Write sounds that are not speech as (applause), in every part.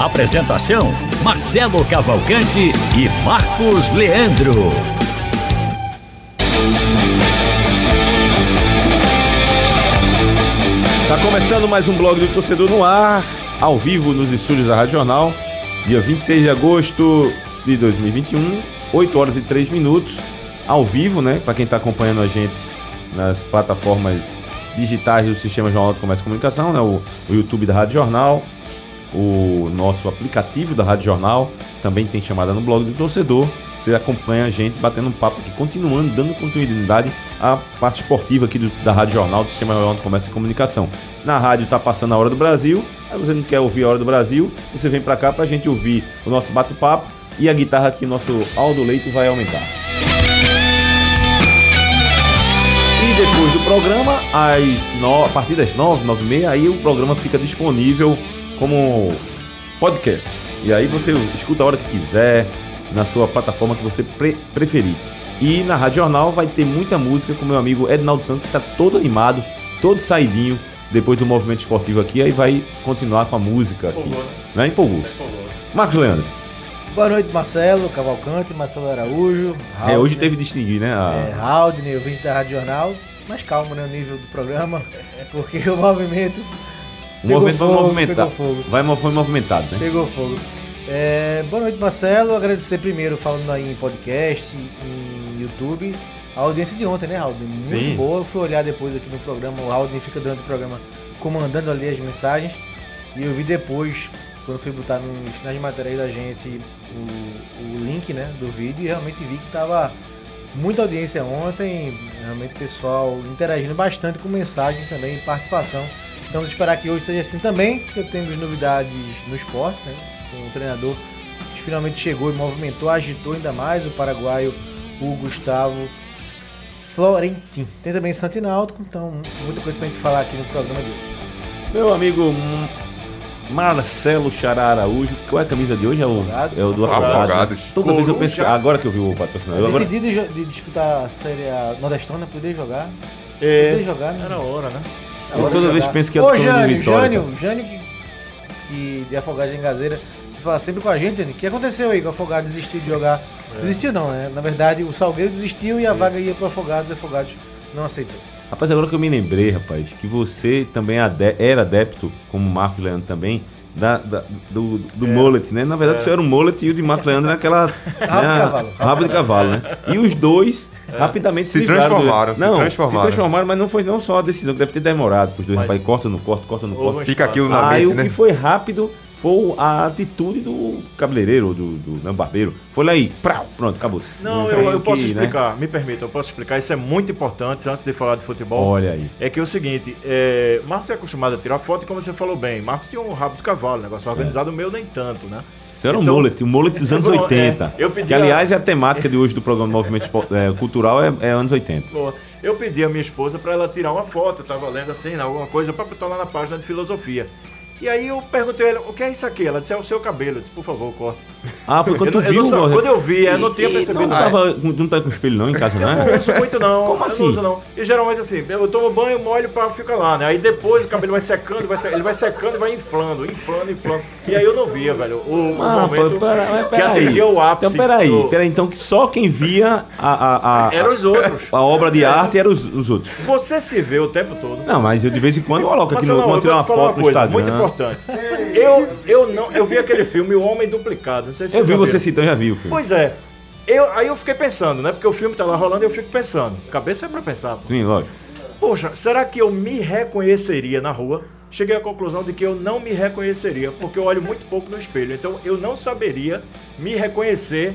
Apresentação: Marcelo Cavalcante e Marcos Leandro. Tá começando mais um blog do torcedor no ar, ao vivo nos estúdios da Rádio Jornal, dia 26 de agosto de 2021, 8 horas e 3 minutos, ao vivo, né? Para quem está acompanhando a gente nas plataformas digitais do Sistema Jornal de Comércio e Comunicação, né? O, o YouTube da Rádio Jornal, o nosso aplicativo da Rádio Jornal, também tem chamada no blog do torcedor. Você acompanha a gente batendo um papo aqui, continuando, dando continuidade à parte esportiva aqui do, da Rádio Jornal, do Sistema Jornal de Comércio e Comunicação. Na rádio tá passando a Hora do Brasil, aí você não quer ouvir a Hora do Brasil, você vem para cá pra gente ouvir o nosso bate-papo e a guitarra aqui, nosso Aldo Leite vai aumentar. E depois do programa, às no... a partir das 9, 9 e meia, aí o programa fica disponível como podcast. E aí você escuta a hora que quiser, na sua plataforma que você pre preferir. E na Rádio Jornal vai ter muita música com meu amigo Ednaldo Santos, que está todo animado, todo saidinho depois do movimento esportivo aqui, aí vai continuar com a música aqui. Empolgou, né? Empolgou-se. Marcos Leandro. Boa noite, Marcelo, Cavalcante, Marcelo Araújo. é, hoje teve de distinguir, né? A... É, Haldner, o vídeo da Rádio Jornal. Mais calmo, né, o nível do programa, (laughs) porque o movimento... O movimento fogo, vai movimentar. Vai, foi movimentado, né? Pegou fogo. É, boa noite, Marcelo. Agradecer primeiro, falando aí em podcast, em YouTube, a audiência de ontem, né, Raul? Muito Sim. boa. Eu fui olhar depois aqui no programa, o Raul fica durante o programa comandando ali as mensagens. E eu vi depois, quando fui botar nos, nas matérias da gente o, o link né, do vídeo, e realmente vi que estava muita audiência ontem, realmente pessoal interagindo bastante com mensagem também participação. Então vamos esperar que hoje seja assim também, porque temos novidades no esporte, né? o treinador que finalmente chegou e movimentou, agitou ainda mais o paraguaio, o Gustavo Florentin. Tem também Santo Náutico, então muita coisa pra gente falar aqui no programa de hoje. Meu amigo Marcelo Xará Araújo, qual é a camisa de hoje? É o, é o do Afogados. Toda vez eu penso que, agora que eu vi o patrocinador. Eu decidi agora... de, de, disputar a série Nordestona, poder jogar. É, poder jogar, né? Era hora, né? Eu toda vez penso que é Ô, Jânio, Jânio, Jânio que, que de Afogados em Gazeira fala sempre com a gente, Jânio. O que aconteceu aí com o Afogado desistiu de jogar? É. Desistiu não, né? Na verdade, o Salgueiro desistiu e a Isso. vaga ia para Afogados e Afogados não aceitou. Rapaz, agora que eu me lembrei, rapaz, que você também era adepto, como o Marco Leandro também, da, da, do, do é. mullet, né? Na verdade, é. você era um mullet e o de Marco Leandro era aquela. (laughs) rabo, né, de cavalo. rabo de cavalo, né? E os dois é. rapidamente se, se transformaram. Não, se transformaram. se transformaram, mas não foi não só a decisão, que deve ter demorado. Os dois, mas... rapaz, corta no corta, corta no corta. Fica aquilo na Aí mente, o né? que foi rápido foi a atitude do cabeleireiro, do, do não, barbeiro. Foi lá aí, prau, pronto, acabou-se. Não, não eu, eu posso que, né? explicar, né? me permita, eu posso explicar. Isso é muito importante antes de falar de futebol. Olha aí. É que é o seguinte, é, Marcos é acostumado a tirar foto e como você falou bem, Marcos tinha um rabo de cavalo, negócio é. organizado, o meu nem tanto, né? Isso era então, um mullet, um mullet dos anos 80. (laughs) É, eu pedi que, aliás, a... é a temática de hoje do programa Movimento é, Cultural é, é, anos 80. Boa. Eu pedi a minha esposa para ela tirar uma foto, eu tava lendo assim, alguma coisa, para botar lá na página de filosofia. E aí eu perguntei a ela, o que é isso aqui? Ela disse, é o seu cabelo. Eu disse, por favor, corta. Ah, foi quando eu, tu viu? Eu não, quando eu vi, eu não tinha percebido. Não, tava, não tá com espelho não em casa, né? Não uso muito não. (laughs) Como assim? não uso não. E geralmente assim, eu tomo banho, molho pra ficar lá, né? Aí depois o cabelo vai secando, vai, ele vai secando e vai inflando, inflando, inflando. E aí eu não via, velho, o, o ah, momento pô, pera, que atingia o ápice. Então peraí, do... peraí, então que só quem via a... a, a Eram os outros. A, obra de arte eram os, os, outros. Você se vê o tempo todo. Não, mas eu de vez em quando coloco aqui no... Quando tirar uma foto no Instagram. Muito importante. Eu, eu não, eu vi aquele filme O Homem Duplicado. Não sei se eu vi você citando, já vi o filme. Pois é. Eu, aí eu fiquei pensando, né? Porque o filme tá lá rolando e eu fico pensando. Cabeça é pra pensar. Pô. Sim, lógico. Poxa, será que eu me reconheceria na rua? Cheguei à conclusão de que eu não me reconheceria, porque eu olho muito pouco no espelho. Então eu não saberia me reconhecer.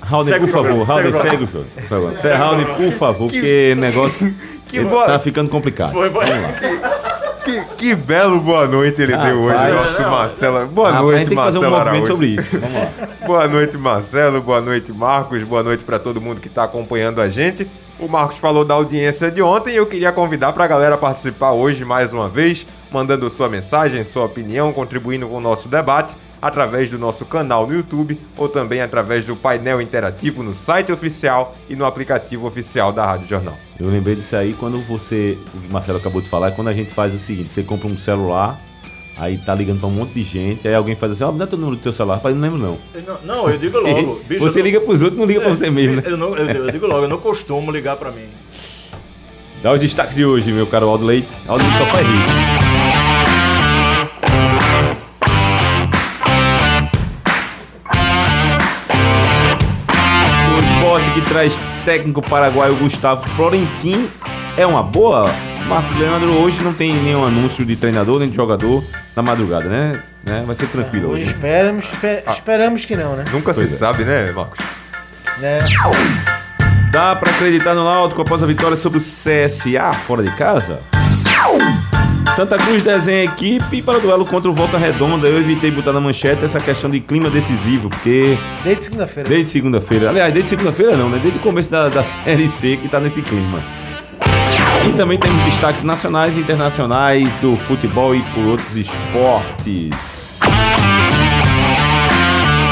Raul, por favor, Raul, segue o jogo. Raul, por favor, porque negócio (laughs) que tá ficando complicado. Foi, foi. Vamos lá. (laughs) que, que belo boa noite ele deu hoje, Rapaz. nosso Marcelo. Boa Rapaz, a noite, gente tem que fazer um Marcelo Araújo. sobre isso. Vamos lá. (laughs) Boa noite, Marcelo. Boa noite, Marcos. Boa noite para todo mundo que está acompanhando a gente. O Marcos falou da audiência de ontem e eu queria convidar para a galera participar hoje mais uma vez, mandando sua mensagem, sua opinião, contribuindo com o nosso debate através do nosso canal no YouTube ou também através do painel interativo no site oficial e no aplicativo oficial da Rádio Jornal. Eu lembrei disso aí quando você, o que o Marcelo acabou de falar, é quando a gente faz o seguinte, você compra um celular, aí tá ligando pra um monte de gente, aí alguém faz assim, ó, me dá teu número do teu celular, eu não lembro não. Não, não, eu digo logo. (laughs) bicho, você não- liga pros outros, não liga pra você mesmo, (laughs) né? Eu, não- eu- eu digo logo, eu não costumo ligar pra mim. Dá os destaques de hoje, meu caro Aldo Leite. Aldo Leite só faz rir. Técnico paraguaio Gustavo Florentin é uma boa. Marcos Leandro hoje não tem nenhum anúncio de treinador nem de jogador na madrugada, né? Né? Vai ser tranquilo Hoje hoje. esperamos, espe- esperamos que não, né? Nunca Pois se é. sabe, né, Marcos? Né? Dá pra acreditar no Náutico após a vitória sobre o CSA fora de casa? Santa Cruz desenha a equipe para o duelo contra o Volta Redonda. Eu evitei botar na manchete essa questão de clima decisivo, porque Desde segunda-feira. desde segunda-feira, aliás, desde segunda-feira não, né? Desde o começo da, da Série C que tá nesse clima. E também temos destaques nacionais e internacionais do futebol e por outros esportes.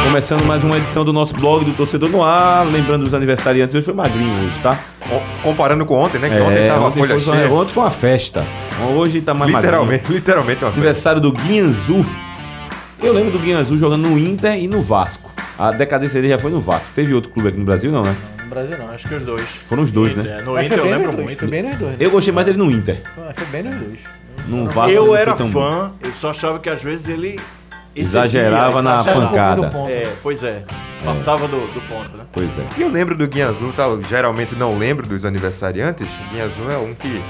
Começando mais uma edição do nosso blog do Torcedor no Ar. Lembrando os aniversariantes, hoje foi magrinho hoje, tá? Co- Comparando com ontem, né? Que ontem tava a ontem folha cheia. ontem foi uma festa. Hoje tá mais magrinho. Literalmente, literalmente uma festa. Aniversário do Guianzu. Eu lembro do Guianzu jogando no Inter e no Vasco. A decadência dele já foi no Vasco. Teve outro clube aqui no Brasil, não, né? No Brasil não. Acho que os dois. Foram os dois, né? É, no Mas Inter eu lembro dois, muito. Foi bem nos dois. né? Eu gostei mais dele no Inter. Foi bem nos dois. No Vasco Eu não era foi tão bom. fã, eu só achava que às vezes ele. Exagerava na exagerava. pancada. Um ponto. É, pois é. Passava do, do ponto, né? Pois é. E eu lembro do Guinha Azul, tá? Eu geralmente não lembro dos aniversariantes. O Guinha Azul é um que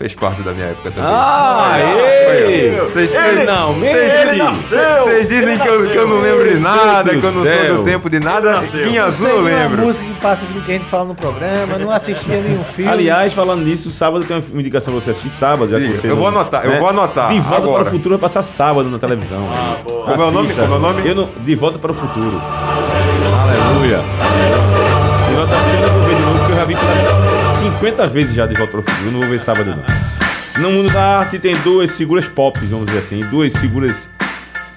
fez parte da minha época também. Ah, ó. Vocês Ele não, mente! nasceu! Vocês dizem Ele que eu, que eu não lembro de nada, que eu não sou do tempo de nada. Não Azul eu lembro. música que passa aqui do que a gente fala no programa, não assistia nenhum (laughs) filme. Aliás, falando nisso, sábado tem uma indicação pra você assistir sábado, já que você eu vou anotar, eu vou anotar De volta agora. para o futuro vai passar sábado na televisão. Ah, boa. Como é o nome? Como é o nome? Eu não- De volta para o futuro. Aleluia. De volta para o futuro 50 vezes já de volta para o futuro. Eu não vou ver sábado não. No mundo da arte tem duas figuras pop, vamos dizer assim. Duas figuras.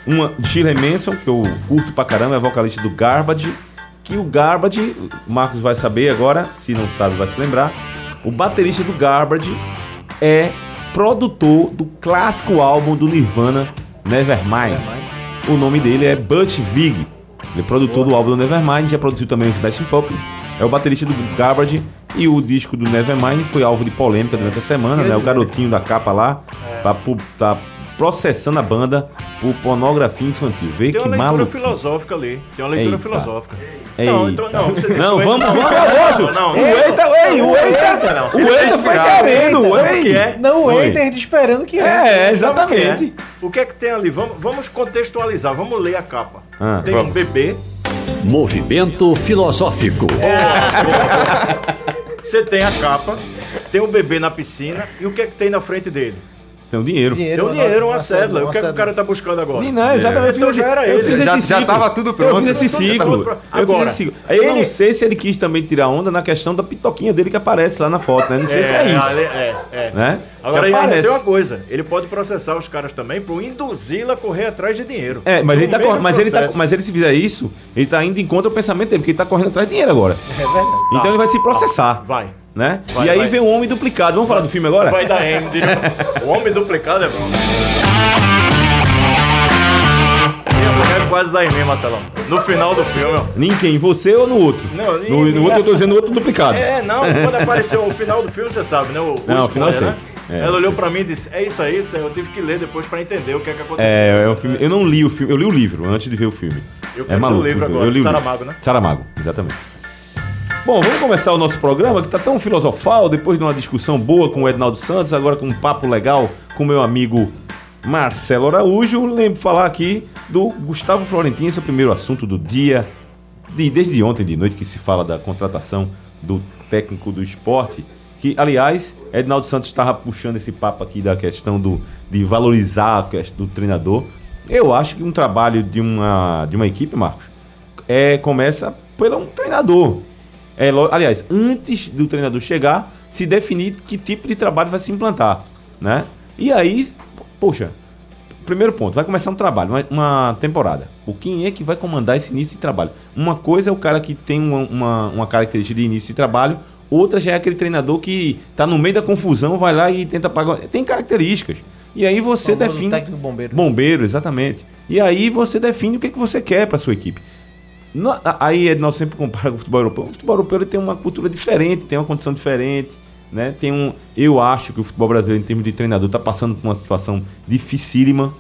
Uma, Shirley Manson, que eu curto pra caramba, é vocalista do Garbage. Que o Garbage, o Marcos vai saber agora, se não sabe, vai se lembrar. O baterista do Garbage é produtor do clássico álbum do Nirvana, Nevermind. O nome dele é Butch Vig. Ele é produtor do álbum do Nevermind, já produziu também os Smashing Pumpkins. É o baterista do Garbage e o disco do Nevermind foi alvo de polêmica durante a semana, né? O garotinho da capa lá tá, pu- tá processando a banda por pornografia infantil. Vê Tem que uma leitura maluco. filosófica ali. Tem uma leitura Eita. filosófica. Eita. Não, então não. Você Não, o Eita- vamos, vamos, Não, vamos. não. O Eita, ei, o Eita, não. o Eita foi querendo, o que ei. é? Não, o. Eita, a gente esperando que É, é? exatamente. O que é que tem ali? Vamos, vamos contextualizar, vamos ler a capa. Ah, tem um bebê, Movimento filosófico. (laughs) você tem a capa, tem um bebê na piscina e o que é que tem na frente dele? Tem o dinheiro. Tem um dinheiro, uma cédula. O que é que o cara tá buscando agora? Não, exatamente. Então já era ele. Já- já tava tudo Eu pronto. Eu fiz Agora, esse ciclo. Aí eu não ele- sei se ele quis também tirar onda na questão da pitoquinha dele que aparece lá na foto, né? Não sei se é isso. ali- é, é. Né? Agora aparece. tem uma coisa, ele pode processar os caras também por induzi-la a correr atrás de dinheiro. É, mas ele, tá, mas, ele tá, mas ele se fizer isso, ele tá indo em contra do pensamento dele, porque ele tá correndo atrás de dinheiro agora. É verdade. Então ele vai se processar, Vai. Né? Vai, e aí vai. vem o Homem Duplicado. Vamos falar do filme agora? Vai dar M. de- (laughs) o homem duplicado é bom. Minha mulher quase dá em mim, Marcelão. No final do filme, quem? Você ou no outro? Não, no, no outro eu tô dizendo o outro duplicado. É, não, (laughs) quando apareceu o final do filme, você sabe, né? O, Não, o final eu sei. né? É, Ela eu olhou pra mim e disse: É isso aí, eu tive que ler depois pra entender o que é que aconteceu. É, é filme. Eu não li o filme, eu li o livro antes de ver o filme. Eu é quero maluco. o livro agora, eu li o livro. Saramago, né? Saramago, exatamente. Bom, vamos começar o nosso programa que tá tão filosofal, depois de uma discussão boa com o Ednaldo Santos, agora com um papo legal com meu amigo Marcelo Araújo. Lembro de falar aqui do Gustavo Florentino, esse é o primeiro assunto do dia, de- desde ontem de noite que se fala da contratação do técnico do esporte, Que, aliás, Ednaldo Santos estava puxando esse papo aqui da questão do, de valorizar a questão do treinador. Eu acho que um trabalho de uma, de uma equipe, Marcos, é, começa pelo um treinador. É, aliás, antes do treinador chegar, se definir que tipo de trabalho vai se implantar, né? E aí, poxa, primeiro ponto, vai começar um trabalho, uma, uma, temporada. O quem é que vai comandar esse início de trabalho? Uma coisa é o cara que tem uma, uma, uma característica de início de trabalho, outra já é aquele treinador que está no meio da confusão, vai lá e tenta pagar. Tem características. E aí você define. Técnico bombeiro. Bombeiro, exatamente. E aí você define o que, é que você quer para sua equipe. No, aí nós sempre compara com o futebol europeu. O futebol europeu ele tem uma cultura diferente, tem uma condição diferente. Né? Tem um, eu acho que o futebol brasileiro, em termos de treinador, está passando por uma situação dificílima.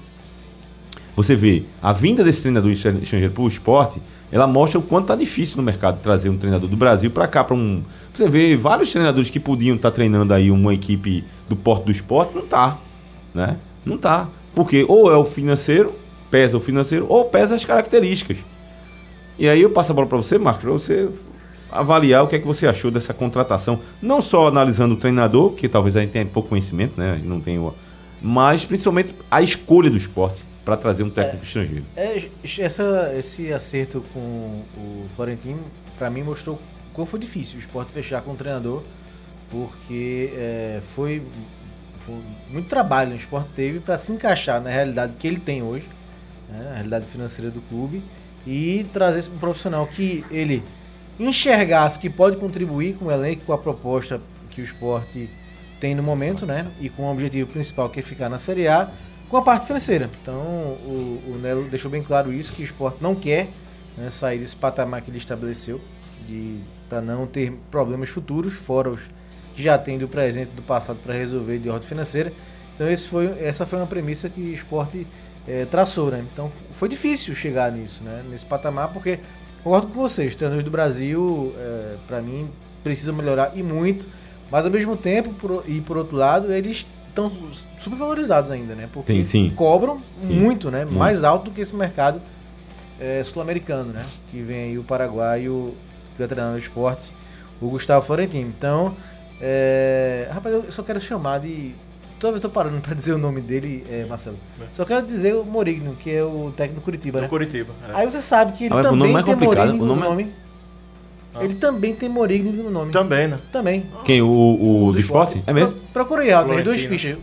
Você vê, a vinda desse treinador estrangeiro para o esporte, ela mostra o quanto está difícil no mercado trazer um treinador do Brasil para cá, para um. Você vê vários treinadores que podiam estar tá treinando aí uma equipe do Porto do Esporte, não tá. Né? Não tá. Porque ou é o financeiro, pesa o financeiro, ou pesa as características. E aí eu passo a bola para você, Marcos, para você avaliar o que é que você achou dessa contratação. Não só analisando o treinador, que talvez a gente tenha pouco conhecimento, né? A gente não tem o... Mas principalmente a escolha do esporte para trazer um técnico é, estrangeiro. É, essa, esse acerto com o Florentino, para mim, mostrou como foi difícil o esporte fechar com o treinador, porque é, foi, foi, muito trabalho o esporte teve para se encaixar na realidade que ele tem hoje, né, a realidade financeira do clube, e trazer esse profissional que ele enxergasse que pode contribuir com o elenco, com a proposta que o esporte tem no momento, né? E com o objetivo principal que é ficar na Série A, com a parte financeira. Então o, o Nelo deixou bem claro isso, que o esporte não quer né, sair desse patamar que ele estabeleceu, para não ter problemas futuros, fora os que já tem do presente do passado para resolver de ordem financeira. Então esse foi, essa foi uma premissa que o esporte é, traçou, né? Então foi difícil chegar nisso, né? Nesse patamar, porque concordo com vocês, os treinadores do Brasil, é, para mim, precisam melhorar e muito, mas ao mesmo tempo, por, e por outro lado, eles estão supervalorizados ainda, né? Porque sim, sim. cobram sim. muito, né? Muito. Mais alto do que esse mercado é, sul-americano, né? Que vem aí o Paraguai e o veterano de esportes, o Gustavo Florentino. Então, é, rapaz, eu só quero chamar de toda vez estou parando para (laughs) dizer o nome dele, é, Marcelo. É. Só quero dizer o Morigno, que é o técnico do Curitiba, né? Curitiba. É. Aí você sabe que ele ah, também tem Morigno no nome. Ah. Ele também tem Morigno no nome. Também, né? Também. Quem? O, o, do, do esporte? É mesmo? Procurei, Aldo, duas fichas.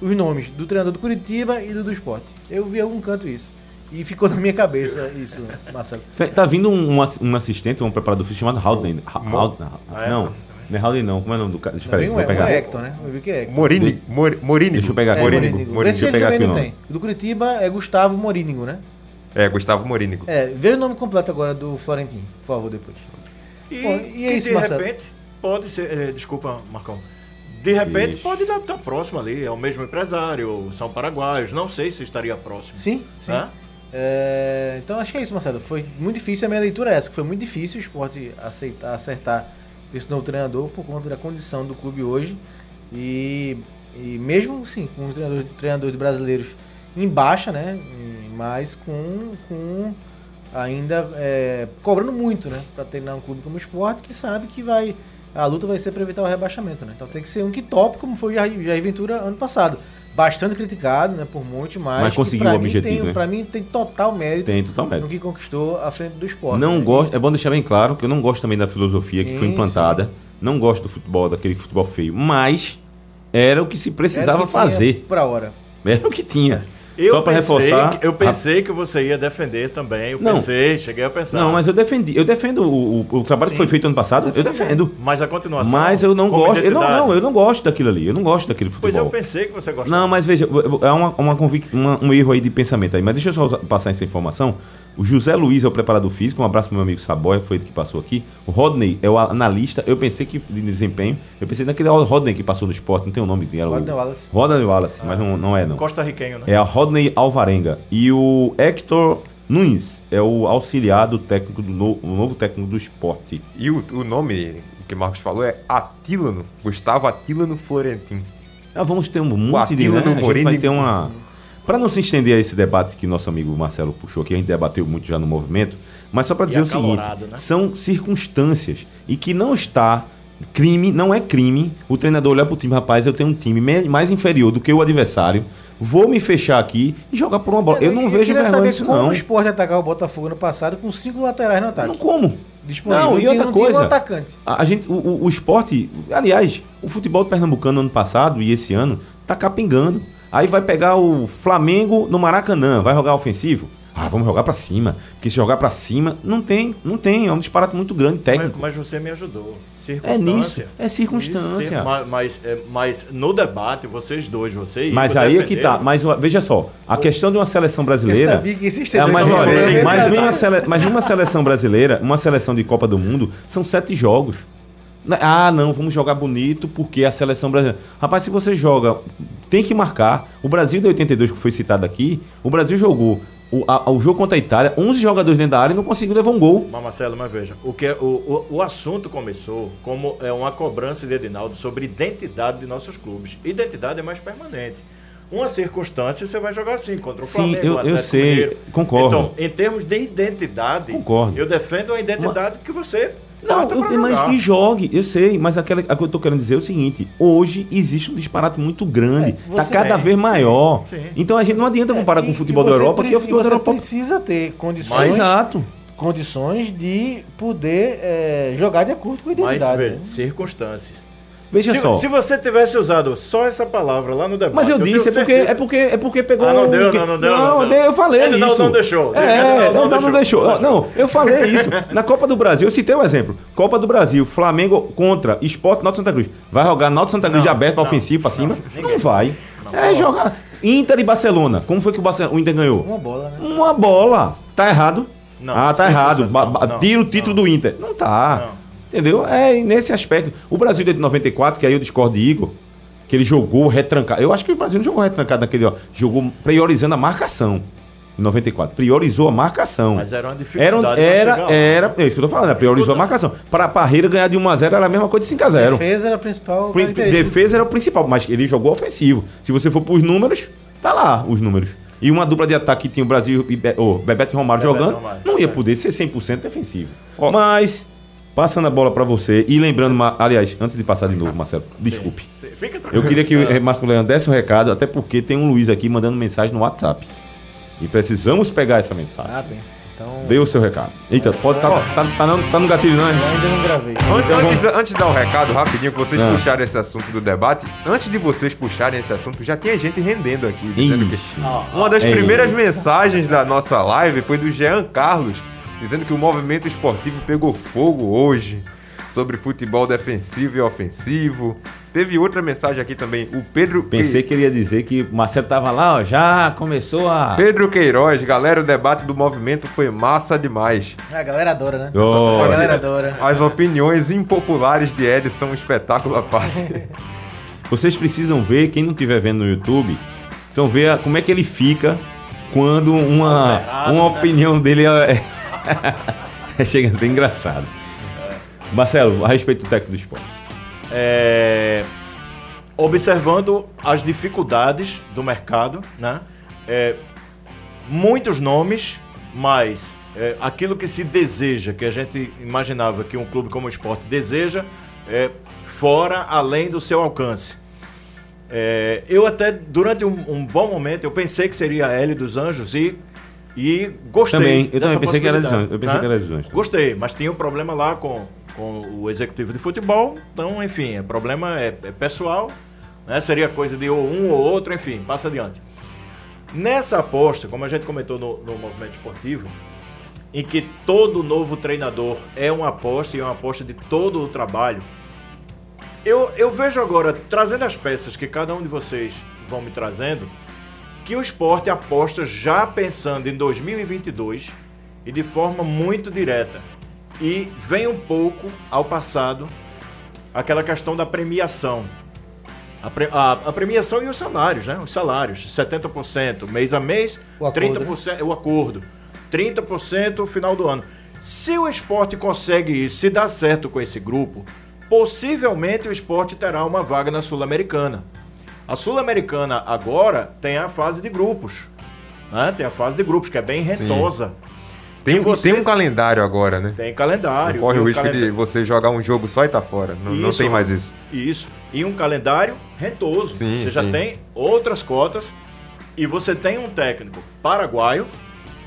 Os nomes do treinador do Curitiba e do do esporte. Eu vi algum canto isso. E ficou na minha cabeça (laughs) isso, Marcelo. Tá vindo um, um assistente, um preparador físico chamado Haldane. Haldane. Ah, é? Não. Não é não, como é o nome do cara? Deixa eu pegar. Vou pegar. Um Hector, né? Eu vi que é Hector. Morini, Mor, Morínigo. Deixa eu pegar aqui. É, Morínigo. Morínigo. Deixa eu pegar aqui não tem. O do Curitiba é Gustavo Morínigo, né? É, Gustavo Morínigo. É, vê o nome completo agora do Florentino, por favor, depois. E, Bom, e é isso, de Marcelo. repente, pode ser... É, desculpa, Marcão. De repente Ixi. pode estar próximo ali, é o mesmo empresário, são paraguaios, não sei se estaria próximo. Sim, sim. É, então acho que é isso, Marcelo. Foi muito difícil, a minha leitura é essa, que foi muito difícil o esporte aceitar, acertar esse novo treinador por conta da condição do clube hoje. E, e mesmo sim, com os treinadores, treinadores brasileiros em baixa, né? Mas com, com ainda é, cobrando muito, né? Para treinar um clube como o esporte que sabe que vai. A luta vai ser para evitar o rebaixamento, né? Então tem que ser um que top, como foi o Jair Ventura ano passado bastante criticado, né, por muitos, mas, mas conseguiu o objetivo, né? Para mim tem total mérito, tem total mérito no que conquistou à frente do esporte. Não né? gosto, é bom deixar bem claro que eu não gosto também da filosofia sim, que foi implantada. Sim. Não gosto do futebol, daquele futebol feio, mas era o que se precisava que fazer. Para hora. Era o que tinha. Eu Só para reforçar. Eu pensei a... que você ia defender também. Eu não, pensei, cheguei a pensar. Não, mas eu defendi. Eu defendo o, o, o trabalho Sim. que foi feito ano passado. Eu defendo. Mas a continuação. Mas eu não gosto. Eu não, não, eu não gosto daquilo ali. Eu não gosto daquele futebol. Pois eu pensei que você gostava. Não, mas veja, é uma, uma, uma, um erro aí de pensamento aí. Mas deixa eu só passar essa informação. O José Luiz é o preparador físico, um abraço pro meu amigo Saboia, foi ele que passou aqui. O Rodney é o analista, eu pensei que de desempenho, eu pensei naquele Rodney que passou no esporte, não tem o um nome dele. Rodney Wallace. Rodney Wallace, ah, mas não, não é não. Costa Riquenho, né? É a Rodney Alvarenga. E o Hector Nunes é o auxiliar do técnico do no, o novo técnico do esporte. E o, o nome que o Marcos falou é Atilano, Gustavo Atilano Florentino. Ah, vamos ter um monte de... Né? A gente vai ter uma para não se estender a esse debate que nosso amigo Marcelo puxou aqui, a gente debateu muito já no movimento, mas só para dizer o seguinte: né? são circunstâncias e que não está crime, não é crime o treinador olhar pro time, rapaz, eu tenho um time me- mais inferior do que o adversário, vou me fechar aqui e jogar por uma bola. Eu não vejo queria vergonha saber nisso, como não. o esporte atacar o Botafogo no passado com cinco laterais no ataque. Não como. Disponível. Não, e outra não coisa. um atacante. A, a gente, o, o, o esporte, aliás, o futebol pernambucano ano passado e esse ano tá capingando. Aí vai pegar o Flamengo no Maracanã, vai jogar ofensivo? Ah, vamos jogar pra cima. Porque se jogar pra cima, não tem, não tem, é um disparate muito grande Mas, técnico. mas você me ajudou. É nisso, é circunstância. Isso, mas, mas, é, mas no debate, vocês dois, você e Mas aí é que tá. Mas uma- veja só, a questão de uma seleção Eu brasileira. sabia que esse É, mas, olha, eu mas, sele- mas numa seleção brasileira, uma seleção de Copa do Mundo, são sete jogos. Na- Ah, não, vamos jogar bonito porque a seleção brasileira. Rapaz, se você joga, tem que marcar. O Brasil de 82, que foi citado aqui, o Brasil jogou o, a- o jogo contra a Itália, 11 jogadores dentro da área e não conseguiu levar um gol. Mas Marcelo, mas veja, o, que é- o, o, o assunto começou como é uma cobrança de Edinaldo sobre identidade de nossos clubes. Identidade é mais permanente. Uma circunstância você vai jogar assim contra o Sim, Flamengo, eu- o eu Atlético sei, Mineiro. concordo. Então, em termos de identidade, Concordo. eu defendo a identidade que você Não, eu, mas jogar. que jogue, eu sei, mas aquela, a que eu tô querendo dizer é o seguinte: hoje existe um disparate muito grande, É, tá cada vez maior. sim. Então a gente não adianta comparar É, com o futebol da Europa, porque o futebol da Europa. precisa ter condições, Exato. condições de poder é, jogar de acordo com a Mas, identidade. veja, né? circunstâncias. Veja se, só. se você tivesse usado só essa palavra lá no debate. Mas eu tenho disse, é porque, certeza- é porque é porque pegou. Ah, não um- deu, não, não deu, Não, não deu. eu falei Ele não- isso. não deixou. É, Ele não- não, não deixou. deixou. Não, eu falei isso. Na Copa do Brasil, eu citei o exemplo. Copa do Brasil, Flamengo contra Esporte Náutico Santa Cruz. Vai jogar Náutico Santa Cruz Não, de aberto, não, ofensivo pra não, cima? Não vai. Não. É jogar. Inter e Barcelona. Como foi que o, Barcelona, o Inter ganhou? Uma bola, né? Uma bola. Tá errado? Não, ah, tá errado. não, Tira o não. título do Inter. Não tá. Não. Entendeu? É nesse aspecto. O Brasil de 94, que aí eu discordo de Igor, que ele jogou retrancado. Eu acho que o Brasil não jogou retrancado naquele, ó. Jogou priorizando a marcação. Em 94. Priorizou a marcação. Mas era uma Era, dificuldade. era, chegar lá. era, é isso que eu tô falando, né? priorizou a marcação. Para a Parreira ganhar de 1x0 era a mesma coisa de 5x0. Defesa era a principal. Pri-. Defesa era o principal, mas ele jogou ofensivo. Se você for pros números, tá lá os números. E uma dupla de ataque que tinha o Brasil e Be oh, Bebeto e Romário Bebeto jogando, Romário, não ia é. poder ser 100% defensivo. Ó. Mas, passando a bola pra você, e lembrando, aliás, antes de passar de novo, Marcelo, desculpe. Sim, Fica Eu tranquilo. queria que o Ah, eh, Marco Leandro desse o recado, até porque tem um Luiz aqui mandando mensagem no WhatsApp. E precisamos pegar essa mensagem. Ah, tem. Então. Dê o seu recado. Eita, pode tá, tá, tá, não- tá no gatilho, não é? Eu ainda não gravei. Antes, antes de, antes de dar o recado rapidinho, que vocês Ah. puxarem esse assunto do debate, antes de vocês puxarem esse assunto, já tinha gente rendendo aqui, dizendo que. Uma das É. primeiras mensagens da nossa live foi do Jean Carlos, dizendo que o movimento esportivo pegou fogo hoje sobre futebol defensivo e ofensivo. Teve outra mensagem aqui também, o Pedro Pensei que ele ia dizer que o Marcelo tava lá, ó, já começou a. Pedro Queiroz, galera, o debate do movimento foi massa demais. A galera adora, né? Oh, a galera adora. As opiniões impopulares de Ed são um espetáculo à parte. (laughs) Vocês precisam ver, quem não estiver vendo no YouTube, precisam ver a- como é que ele fica quando uma, uma né? opinião dele é... (laughs) chega a ser engraçado. Marcelo, a respeito do técnico do esporte. é, observando as dificuldades do mercado, né? É, muitos nomes, mas é, aquilo que se deseja, que a gente imaginava que um clube como o esporte deseja, é fora, além do seu alcance. É, eu até, durante um, um bom momento, eu pensei que seria a L dos Anjos e, e gostei. Também, eu também pensei que era Anjos, eu pensei né? que era Anjos. Gostei, mas tinha um problema lá com, com o executivo de futebol. Então, enfim, o problema é, é pessoal. Né? Seria coisa de ou um ou outro, enfim, passa adiante. Nessa aposta, como a gente comentou no, no movimento esportivo, em que todo novo treinador é uma aposta e é uma aposta de todo o trabalho, eu, eu vejo agora, trazendo as peças que cada um de vocês vão me trazendo, que o esporte aposta já pensando em 2022 e de forma muito direta. E vem um pouco ao passado aquela questão da premiação. A, pre- a- a premiação e os salários, né? Os salários, 70% mês a mês, O acordo, 30% o acordo, 30% final do ano. Se o esporte consegue isso, se dá certo com esse grupo, possivelmente o esporte terá uma vaga na Sul-Americana. A Sul-Americana agora tem a fase de grupos. Né? Tem a fase de grupos, que é bem rentosa. Tem, E você- tem um calendário agora, né? Tem calendário. Não corre o risco de calendário- você jogar um jogo só e tá fora. Não, não Isso. tem mais isso. Isso. E um calendário rentoso. Sim, você já sim. tem outras cotas e você tem um técnico paraguaio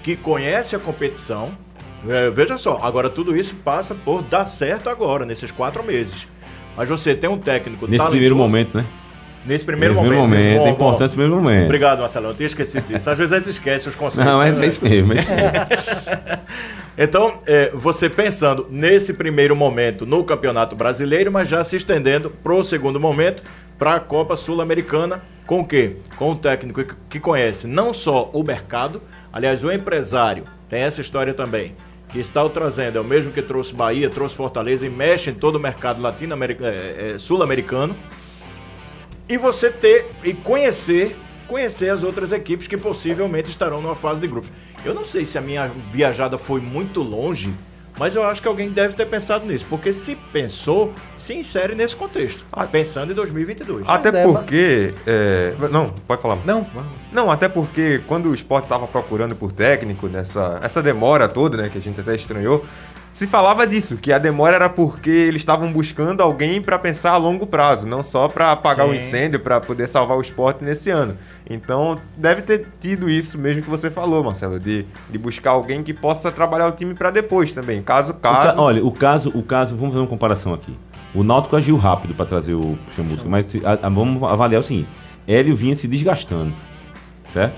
que conhece a competição. É, veja só, agora tudo isso passa por dar certo agora, nesses quatro meses. Mas você tem um técnico Nesse talentoso- primeiro momento, né? Nesse primeiro Nesse momento. momento, nesse é bom- importante esse primeiro momento. Obrigado, Marcelo. Eu tinha esquecido disso. Às vezes a gente esquece os conceitos. Não, mas né? é isso mesmo. é isso mesmo. (laughs) Então, é, você pensando nesse primeiro momento no Campeonato Brasileiro, mas já se estendendo para o segundo momento, para a Copa Sul-Americana, com o quê? Com o técnico que- conhece não só o mercado, aliás, o empresário, tem essa história também, que está o trazendo, é o mesmo que trouxe Bahia, trouxe Fortaleza e mexe em todo o mercado latino-americano, é, é, sul-americano, e você ter e conhecer conhecer as outras equipes que possivelmente estarão numa fase de grupos. Eu não sei se a minha viajada foi muito longe, mas eu acho que alguém deve ter pensado nisso, porque se pensou, se insere nesse contexto, pensando em 2022. Até é, porque. é, Não, pode falar. Não, Não, até porque quando o esporte estava procurando por técnico, nessa essa demora toda, né, que a gente até estranhou, se falava disso, que a demora era porque eles estavam buscando alguém para pensar a longo prazo, não só para apagar o incêndio, para poder salvar o esporte nesse ano. Então, deve ter tido isso mesmo que você falou, Marcelo, de, de buscar alguém que possa trabalhar o time para depois também, caso O ca- caso. olha, o caso, o caso, vamos fazer uma comparação aqui. O Náutico agiu rápido para trazer o Chamusca, mas a- a- vamos avaliar o seguinte: Hélio vinha se desgastando, certo?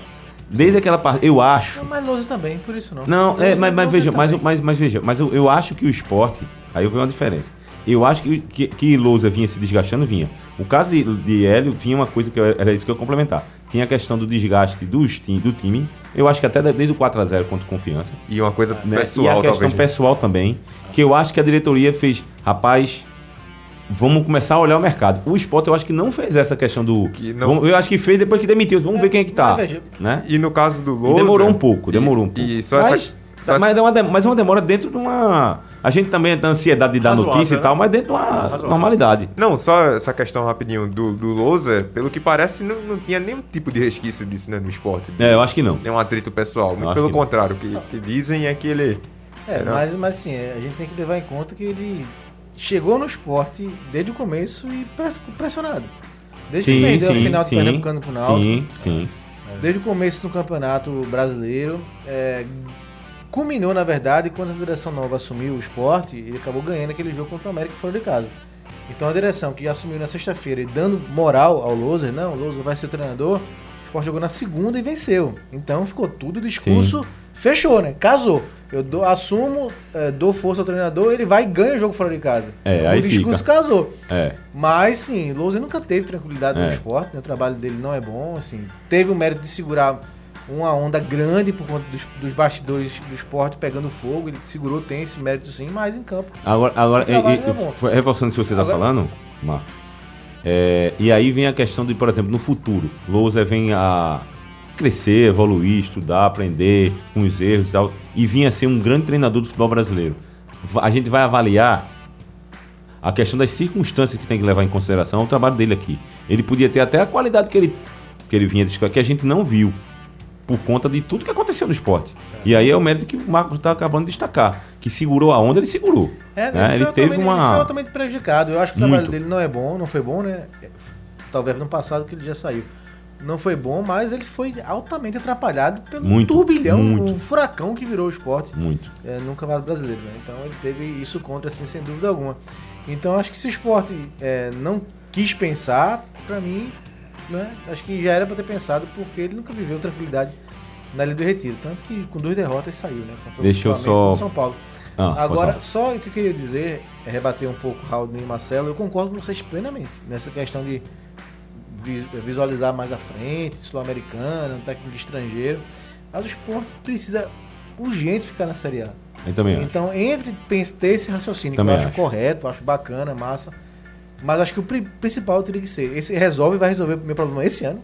Desde aquela parte, eu acho. Não, mas Lousa também, por isso não. Não, é, Lousa- mas, mas veja, mas, também. mas, mas veja, mas eu, eu acho que o esporte, aí eu vejo uma diferença. Eu acho que, que, que Lousa vinha se desgastando, vinha. O caso de, de Hélio vinha uma coisa que eu, era isso que eu ia complementar. Tinha a questão do desgaste dos, do time. Eu acho que até desde o 4x0 contra Confiança. E uma coisa né? pessoal, e a questão talvez. né? pessoal também, que eu acho que a diretoria fez, rapaz, vamos começar a olhar o mercado. O esporte eu acho que não fez essa questão do. Que não- vamos- eu acho que fez depois que demitiu. Vamos ver quem é que tá. Né? E no caso do E Lousa... demorou um pouco, e- demorou um pouco. E só mas, essa... só essa- mas, é uma, mas é uma demora dentro de uma. A gente também tem ansiedade de dar Razoável, notícia e né? tal, mas dentro de uma Razoável. normalidade. Não, só essa questão rapidinho do, do Lousa, pelo que parece, não, não tinha nenhum tipo de resquício disso né, no esporte. É, eu acho que não. Nenhum atrito pessoal. Muito acho pelo que contrário, o que, que dizem é que ele. É, mas, mas assim, é, a gente tem que levar em conta que ele chegou no esporte desde o começo e press- pressionado. Desde que Sim, perdeu a sim, final do sim. Pernambucano pro Náutico, Sim, sim. desde o começo do campeonato brasileiro, é, culminou na verdade quando a direção nova assumiu o esporte, ele acabou ganhando aquele jogo contra o América fora de casa. Então a direção que assumiu na sexta-feira e dando moral ao Loser, não, o Loser vai ser o treinador, o esporte jogou na segunda e venceu. Então ficou tudo o discurso, fechou, né? Casou. Eu dou- assumo, é, dou força ao treinador, ele vai e ganha o jogo fora de casa. É, o aí discurso fica. casou. É. Mas sim, o Lousa nunca teve tranquilidade no É. esporte, né? o trabalho dele não é bom, assim. Teve o mérito de segurar uma onda grande por conta dos, dos bastidores do esporte pegando fogo, ele segurou, tem esse mérito sim, mas em campo. Agora, agora e- e- é reforçando o que você está falando, Marcos, é, e aí vem a questão de, por exemplo, no futuro, Lousa vem a crescer, evoluir, estudar, aprender com os erros e tal, e vinha a ser um grande treinador do futebol brasileiro. A gente vai avaliar a questão das circunstâncias que tem que levar em consideração o trabalho dele aqui. Ele podia ter até a qualidade que ele, que ele vinha de escola, que a gente não viu, por conta de tudo que aconteceu no esporte. E aí é o mérito que o Marcos está acabando de destacar, que segurou a onda, ele segurou. É, né? Ele, foi teve altamente- ele foi uma... altamente prejudicado. Eu acho que o trabalho Muito. dele não é bom, não foi bom, né? Talvez no passado que ele já saiu. Não foi bom, mas ele foi altamente atrapalhado pelo Muito, turbilhão, muito. o furacão que virou o esporte. Muito. é, no Campeonato Brasileiro. Né? Então ele teve isso contra, assim, sem dúvida alguma. Então acho que se o esporte é, não quis pensar, pra mim, né, acho que já era pra ter pensado, porque ele nunca viveu tranquilidade na Ilha do Retiro. Tanto que com duas derrotas saiu, né? Deixa eu e só- São Paulo. Ah, Agora, só o que eu queria dizer, é rebater um pouco o Raul e Marcelo, eu concordo com vocês plenamente nessa questão de visualizar mais à frente, sul-americano, um técnico estrangeiro. Mas o esporte precisa urgente ficar na Série A. Eu também acho. Então, entre pens- ter esse raciocínio, Também que eu acho, acho. correto, acho bacana, massa, mas acho que o pri- principal teria que ser, esse resolve, vai resolver o meu problema esse ano.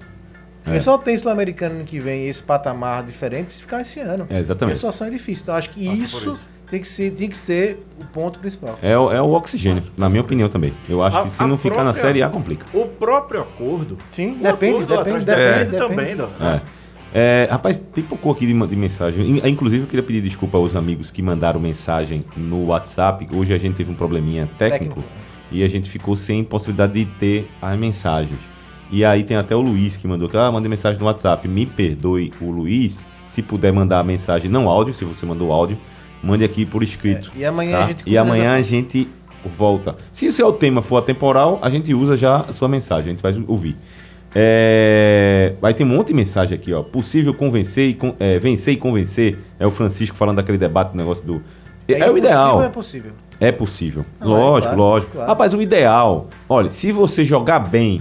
É. É. só tem sul-americano ano que vem esse patamar diferente se ficar esse ano. É, exatamente. A situação é difícil. Então, acho que isso, isso. Tem, que ser, tem que ser o ponto principal. É, o- é o oxigênio, na minha opinião também. Eu acho A- que se não ficar na Série A, complica. O próprio acordo. Sim, o depende, acordo depende, depende, depende também, É. É, rapaz, tem pouco aqui de, de, mensagem. Inclusive, eu queria pedir desculpa aos amigos que mandaram mensagem no WhatsApp. Hoje a gente teve um probleminha técnico, técnico. e a gente ficou sem possibilidade de ter as mensagens. E aí tem até o Luiz que mandou, ah, mandei mensagem no WhatsApp. Me perdoe o Luiz, se puder mandar a mensagem, não áudio, se você mandou áudio, mande aqui por escrito. É, e amanhã tá? a gente E amanhã a gente volta. Se o seu tema for atemporal, a gente usa já a sua mensagem, a gente vai ouvir. É... Aí tem um monte de mensagem aqui, ó. Possível convencer e con... é, vencer e convencer. É o Francisco falando daquele debate, do negócio do. É, é o ideal. É possível. É possível. Não, lógico, é, claro, lógico. Claro. Rapaz, o ideal. Olha, se você jogar bem,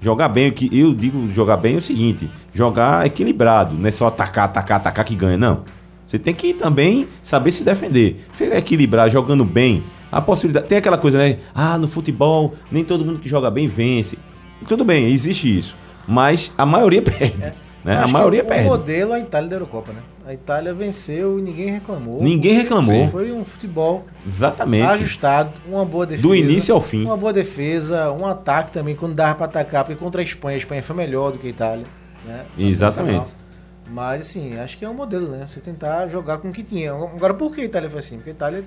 jogar bem, o que eu digo jogar bem é o seguinte: jogar equilibrado. Não é só atacar, atacar, atacar que ganha, não. Você tem que também saber se defender. Se equilibrar jogando bem, a possibilidade. Tem aquela coisa, né? Ah, no futebol, nem todo mundo que joga bem vence. Tudo bem, existe isso. Mas a maioria (laughs) perde. É. Né? A maioria o, perde. O modelo é a Itália da Eurocopa, né? A Itália venceu e ninguém reclamou. Ninguém reclamou. Foi um futebol Exatamente. ajustado, uma boa defesa. Do início ao fim. Uma boa defesa, um ataque também, quando dava para atacar, porque contra a Espanha, a Espanha foi melhor do que a Itália. Né? Exatamente. Mas, assim, acho que é um modelo, né? Você tentar jogar com o que tinha. Agora, por que a Itália foi assim? Porque a Itália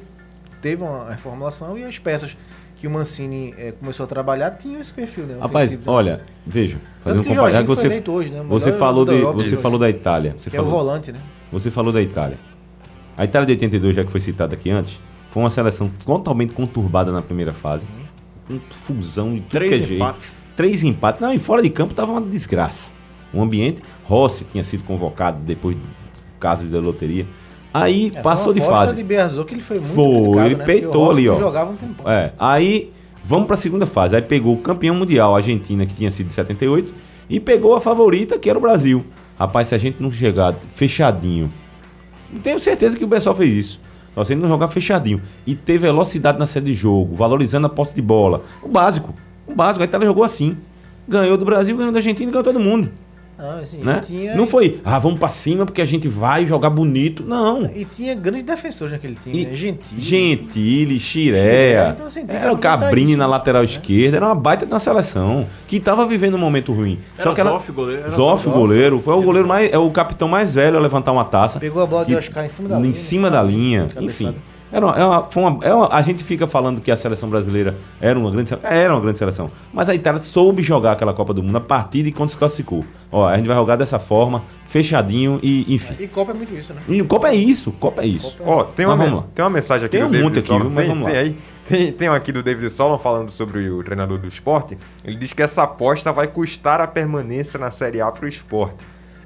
teve uma reformulação e as peças que o Mancini é, começou a trabalhar tinham esse perfil, né? Rapaz, olha, veja, fazendo um comparativo, você, hoje, né? você falou de, você falou da Itália, você que falou, é o volante, né? Você falou da Itália. A Itália de 82, já que foi citada aqui antes, foi uma seleção totalmente conturbada na primeira fase, com fusão de tudo Três que é empates. jeito. Três empates. Não, e fora de campo tava uma desgraça. O ambiente, Rossi tinha sido convocado depois do caso da loteria. Aí é, passou de fase. de Bearzou que ele foi muito Foi, ele né? peitou ali, ó. Jogava um tempo. É, aí vamos para a segunda fase. Aí pegou o campeão mundial, a Argentina, que tinha sido de 78, e pegou a favorita, que era o Brasil. Rapaz, se a gente não chegar fechadinho, tenho certeza que o pessoal fez isso. Se ele não jogar fechadinho e ter velocidade na série de jogo, valorizando a posse de bola. O básico. O básico. A Itália jogou assim. Ganhou do Brasil, ganhou da Argentina ganhou todo mundo. Não, assim, né? Tinha... Não foi, ah, vamos pra cima porque a gente vai jogar bonito. Não. E tinha grandes defensores naquele time, e, né? Gentili. Gentili. Então, assim, era o Cabrini na lateral né? esquerda. Era uma baita de uma seleção que tava vivendo um momento ruim. Era Só que ela... Zoff, goleiro. Zoff, goleiro. Foi o goleiro mais. É o capitão mais velho a levantar uma taça. Pegou a bola que, de Oscar em cima da em linha. Em cima da linha. Enfim. Era uma, é uma, foi uma, é uma, a gente fica falando que a seleção brasileira era uma grande seleção. Era uma grande seleção. Mas a Itália soube jogar aquela Copa do Mundo a partir de quando se classificou. Ó, a gente vai jogar dessa forma, fechadinho e enfim. E Copa é muito isso, né? E Copa é isso, Copa é isso. É Ó, tem, uma, tem uma mensagem aqui tem do um David aqui, mas tem, tem aí. Tem, tem um aqui do David Solon falando sobre o treinador do esporte. Ele diz que essa aposta vai custar a permanência na Série A para o esporte.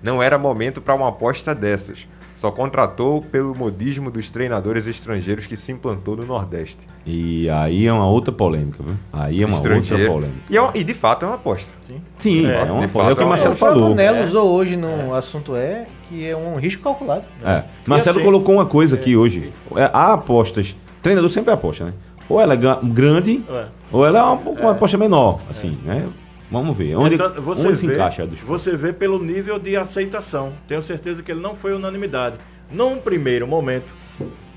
Não era momento para uma aposta dessas só contratou pelo modismo dos treinadores estrangeiros que se implantou no Nordeste. E aí é uma outra polêmica, viu? Aí é uma outra polêmica. E, é, e, de fato é uma aposta. Sim, Sim é, é uma polêmica. É o que o Marcelo falou. O Nelo é. usou hoje no assunto é que é um risco calculado. É. Marcelo assim, colocou uma coisa aqui hoje. Há apostas. Treinador sempre aposta, né? Ou ela é grande, ou ela é uma, uma aposta menor, assim, né? Vamos ver. Onde, então, você onde se encaixa Você vê pelo nível de aceitação. Tenho certeza que ele não foi unanimidade. Num primeiro momento,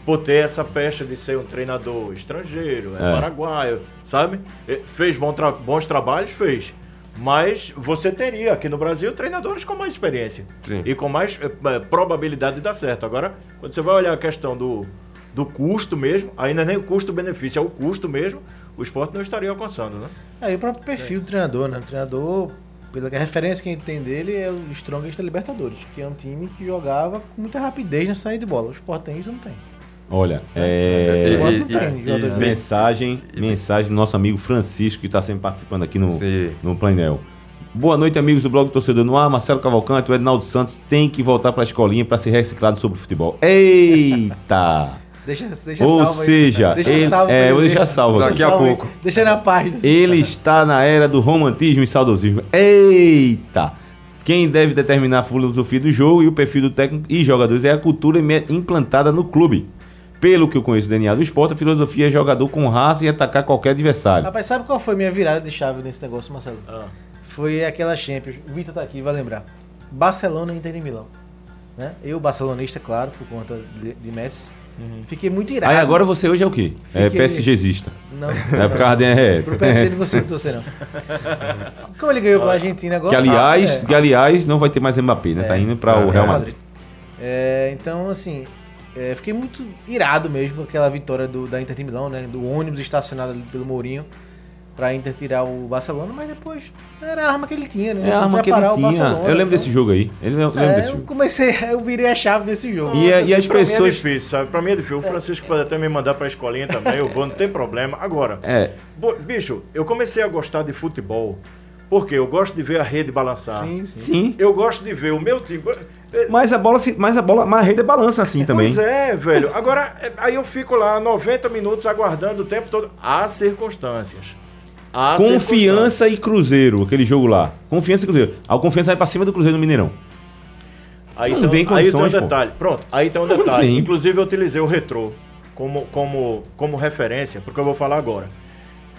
por ter essa pecha de ser um treinador estrangeiro, é, é. paraguaio, sabe? Fez tra bons trabalhos? Fez. Mas você teria aqui no Brasil treinadores com mais experiência Sim. e com mais é, probabilidade de dar certo. Agora, quando você vai olhar a questão do, do custo mesmo, ainda nem o custo-benefício, é o custo mesmo, o esporte não estaria alcançando, né? E o próprio perfil é. do treinador, né? O treinador, pela referência que a gente tem dele, é o Strongest da Libertadores, que é um time que jogava com muita rapidez na saída de bola. O esporte tem isso não tem. Olha, é... é e, não tem e, e, mensagem, mensagem do nosso amigo Francisco, que está sempre participando aqui no, no painel. Boa noite, amigos do blog Torcedor no Ar. Marcelo Cavalcante, o Ednaldo Santos tem que voltar para a escolinha para ser reciclado sobre futebol. (laughs) Eita! Deixa, deixa Ou seja, aí, deixa ele, salvo é, vou deixar salvo daqui a pouco. Deixa na página. Ele está na era do romantismo e saudosismo. Eita! Quem deve determinar a filosofia do jogo e o perfil do técnico e jogadores é a cultura implantada no clube. Pelo que eu conheço do DNA do esporte, a filosofia é jogador com raça e atacar qualquer adversário. Rapaz, sabe qual foi minha virada de chave nesse negócio, Marcelo? Ah. Foi aquela Champions. O Vitor tá aqui, vai lembrar. Barcelona e Inter de Milão. Né? Eu, barcelonista, claro, por conta de, de Messi Uhum. Fiquei muito irado. Aí agora você hoje é o quê? É Fiquei- PSGzista. Não, É por causa de... É, Pro PSG não consigo torcer, não. Como ele ganhou pela Argentina agora. que aliás, é. que aliás não vai ter mais Mbappé, né? Tá É. indo para o Real Madrid. É, então, assim, é, fiquei muito irado mesmo com aquela vitória do, da Inter de Milão, né? Do ônibus estacionado ali pelo Mourinho pra Inter tirar o Barcelona, mas depois era a arma que ele tinha, né? É a Se arma que ele tinha. Eu lembro então- desse jogo aí. Eu lembro, É, desse eu jogo. comecei, (laughs) eu virei a chave desse jogo. E, é- e as pra mim é pessoas... difícil, sabe? Pra mim é difícil. O Francisco pode até me mandar pra escolinha também, eu vou, não tem problema. Agora, É, bicho, eu comecei a gostar de futebol porque eu gosto de ver a rede balançar. Sim, sim. sim. Eu gosto de ver o meu time. Mas a bola, se- mas a bola, mas a rede é balança assim também. Pois é, velho. Agora, é, aí eu fico lá 90 minutos aguardando o tempo todo. Há circunstâncias. Há circunstâncias. Confiança e Cruzeiro, aquele jogo lá. Confiança e Cruzeiro. A confiança vai pra cima do Cruzeiro no Mineirão. Aí, Não tem aí tem um condições, pô. detalhe. Pronto, aí tem um detalhe. tem. Inclusive, eu utilizei o retrô como, como, como referência, porque eu vou falar agora.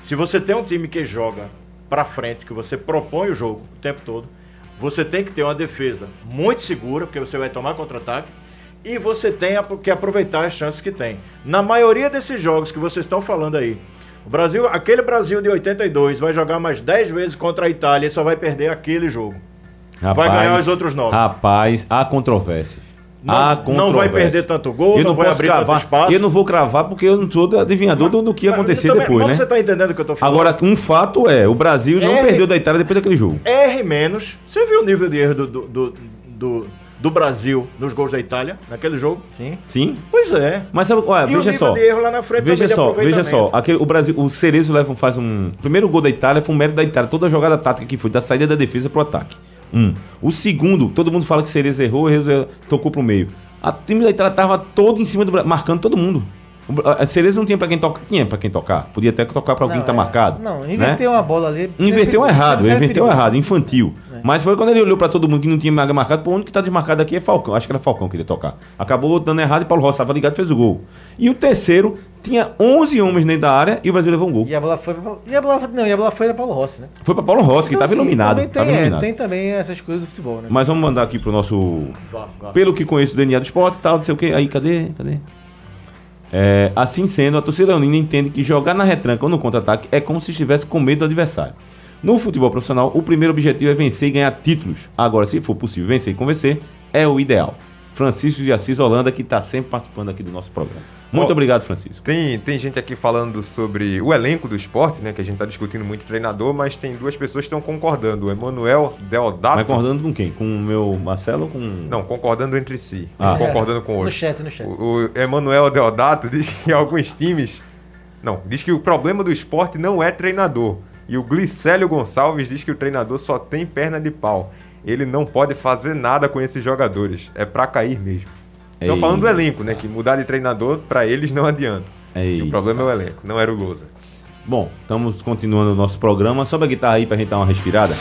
Se você tem um time que joga pra frente, que você propõe o jogo o tempo todo, você tem que ter uma defesa muito segura, porque você vai tomar contra-ataque, e você tem que aproveitar as chances que tem. Na maioria desses jogos que vocês estão falando aí, o Brasil, aquele Brasil de 82 vai jogar mais 10 vezes contra a Itália e só vai perder aquele jogo. Vai ganhar os outros nove. Rapaz, há controvérsia. Não- não vai perder tanto gol, eu não vai posso abrir tanto cravar, espaço. Eu não vou cravar porque eu não sou adivinhador do, do que ia Mas acontecer também- depois, mas né? Você tá entendendo o que eu tô falando? Agora, um fato é, o Brasil não perdeu da Itália depois daquele jogo. R menos. Você viu o nível de erro do, do, do, do- do Brasil nos gols da Itália, naquele jogo? Sim. Sim. Pois é. Mas sabe, olha, e veja só. de erro lá na frente Veja só, veja só. Aquele, o Brasil, o Cerezo leva, faz um. O primeiro gol da Itália foi um mérito da Itália. Toda a jogada tática que foi, da saída da defesa pro ataque. Um. O segundo, todo mundo fala que Cerezo errou, Cerezo tocou pro meio. A time da Itália tava todo em cima do Brasil, marcando todo mundo. O Bra- A Cerezo não tinha pra quem tocar. Tinha pra quem tocar. Podia até tocar pra alguém Não, que tá é. marcado. Não, né? inverteu uma bola ali. Inverteu sempre- errado, sempre inverteu perigoso. errado, infantil. Mas foi quando ele olhou pra todo mundo que não tinha mais marcado, pô, o único que tá desmarcado aqui é Falcão. Acho que era Falcão que ele ia tocar. Acabou dando errado e Paulo Rossi estava ligado e fez o gol. E o terceiro tinha 11 homens dentro da área e o Brasil levou um gol. E a bola foi pra... E a bola, não, e a bola foi para Paulo Rossi, né? Foi pra Paulo Rossi, que Então, estava assim, iluminado. também Tava Tem, é, iluminado. tem também essas coisas do futebol, né? Mas vamos mandar aqui pro nosso. Vá, vá. Pelo que conheço do DNA do esporte e tal, não sei o que. Aí, cadê? Cadê? É, assim sendo, a torcida unida entende que jogar na retranca ou no contra-ataque é como se estivesse com medo do adversário. No futebol profissional, o primeiro objetivo é vencer e ganhar títulos. Agora, se for possível vencer e convencer, é o ideal. Francisco de Assis Holanda, que está sempre participando aqui do nosso programa. Muito Ó, obrigado, Francisco. Tem, tem gente aqui falando sobre o elenco do esporte, né? Que a gente tá discutindo muito treinador, mas tem duas pessoas que estão concordando. O Emanuel Deodato. Mas concordando com quem? Com o meu Marcelo ou com. Não, concordando entre si. Ah. concordando com No outro. chat, no chat. O, o Emanuel Deodato (laughs) diz que alguns times. Não, diz que o problema do esporte não é treinador. E o Glicélio Gonçalves diz que o treinador só tem perna de pau. Ele não pode fazer nada com esses jogadores. É pra cair mesmo. Estão Ei. falando do elenco, né? Que mudar de treinador, pra eles não adianta. Ei. o problema é o elenco, não era o Lousa. Bom, estamos continuando o nosso programa. Sobe a guitarra aí pra gente dar uma respirada.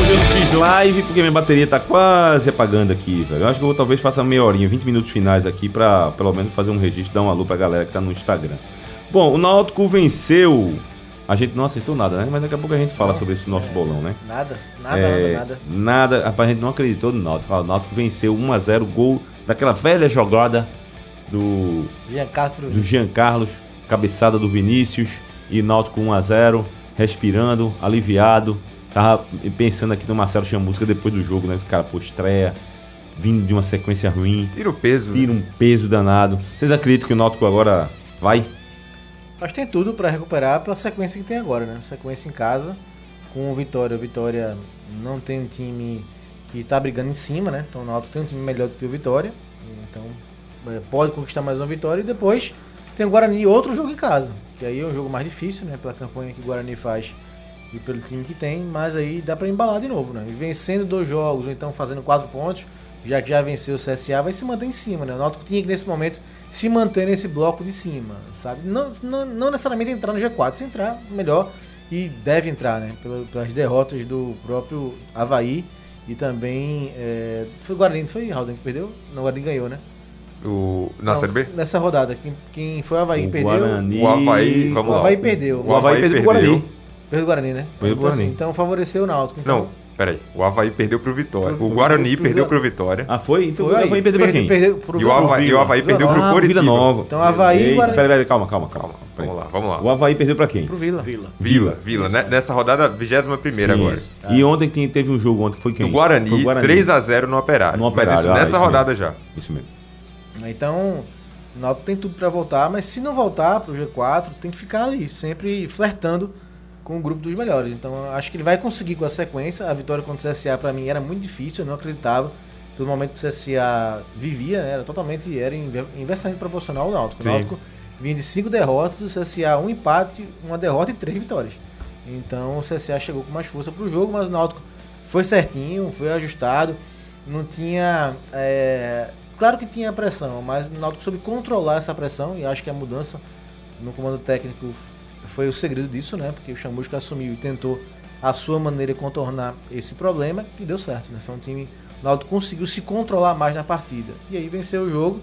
Hoje eu não fiz live porque minha bateria tá quase apagando aqui, velho. Eu acho que eu vou, talvez faça meia horinha, 20 minutos finais aqui pra pelo menos fazer um registro, dar um alô pra galera que tá no Instagram. Bom, o Náutico venceu. A gente não acertou nada, né? Mas daqui a pouco a gente fala sobre esse nosso bolão, né? Nada, nada, É, nada, nada. Nada, rapaz, a gente não acreditou no Náutico. O Náutico venceu 1x0, gol daquela velha jogada do, Jean Castro. do Jean Carlos, cabeçada do Vinícius e Náutico 1x0, respirando, aliviado. Tava pensando aqui no Marcelo Chamusca depois do jogo, né? Esse cara, pô, estreia, vindo de uma sequência ruim, Tira o peso. tira um peso danado. Vocês acreditam que o Náutico agora vai? Mas tem tudo pra recuperar pela sequência que tem agora, né? Sequência em casa, com o Vitória. O Vitória não tem um time que tá brigando em cima, né? Então o Náutico tem um time melhor do que o Vitória. Então é, pode conquistar mais uma vitória. E depois tem o Guarani outro jogo em casa. Que aí é um jogo mais difícil, né? Pela campanha que o Guarani faz e pelo time que tem. Mas aí dá pra embalar de novo, né? E vencendo dois jogos, ou então fazendo quatro pontos, já que já venceu o CSA, vai se manter em cima, né? O Náutico tinha que nesse momento se manter nesse bloco de cima, sabe? Não, não, não necessariamente entrar no G4, se entrar, melhor. E deve entrar, né? Pela- Pelas derrotas do próprio Havaí e também. é, foi o Guarani, não foi Raulden que perdeu? Não, o Guarani ganhou, né? O, na Não, Série B? Nessa rodada. Quem, quem foi o Havaí O que perdeu? Guarani. O Havaí, vamos O lá. Havaí perdeu. O Havaí perdeu pro Guarani. Perdeu o Guarani, né? Perdeu o então, assim, Guarani. então favoreceu o Náutico. Então, Não, Peraí, o Havaí perdeu pro Vitória. Pro, o Guarani pro, perdeu pro Vitória. Ah, foi? Então foi o Havaí perdeu pra quem? Perdeu pro e o Havaí, e o Havaí perdeu pro ah, Coritiba. Vila Nova. Então o Havaí e Guarani. Peraí, peraí, calma, calma, calma. Vamos lá, vamos lá. O Havaí perdeu pra quem? Pro Vila. Vila. Vila, Vila. Vila. Nessa rodada, 21 primeira agora. Isso. E ontem teve um jogo ontem, foi quem? O Guarani, foi o Guarani. 3x0 no Operário. No Operário. Mas isso ah, nessa isso rodada já. Isso mesmo. Então, o Náutico tem tudo para voltar, mas se não voltar pro G4, tem que ficar ali, sempre flertando com o grupo dos melhores. Então, acho que ele vai conseguir com a sequência. A vitória contra o CSA para mim era muito difícil, eu não acreditava. Todo momento que o CSA vivia, né, era totalmente era inversamente proporcional ao Náutico. O Náutico vinha de cinco derrotas, o CSA um empate, uma derrota e três vitórias. Então, o CSA chegou com mais força pro jogo, mas o Náutico foi certinho, foi ajustado, não tinha é, Claro que tinha pressão, mas o Náutico soube controlar essa pressão e acho que a mudança no comando técnico foi o segredo disso, né? Porque o Chamusca assumiu e tentou a sua maneira de contornar esse problema e deu certo, né? Foi um time o Náutico conseguiu se controlar mais na partida. E aí venceu o jogo,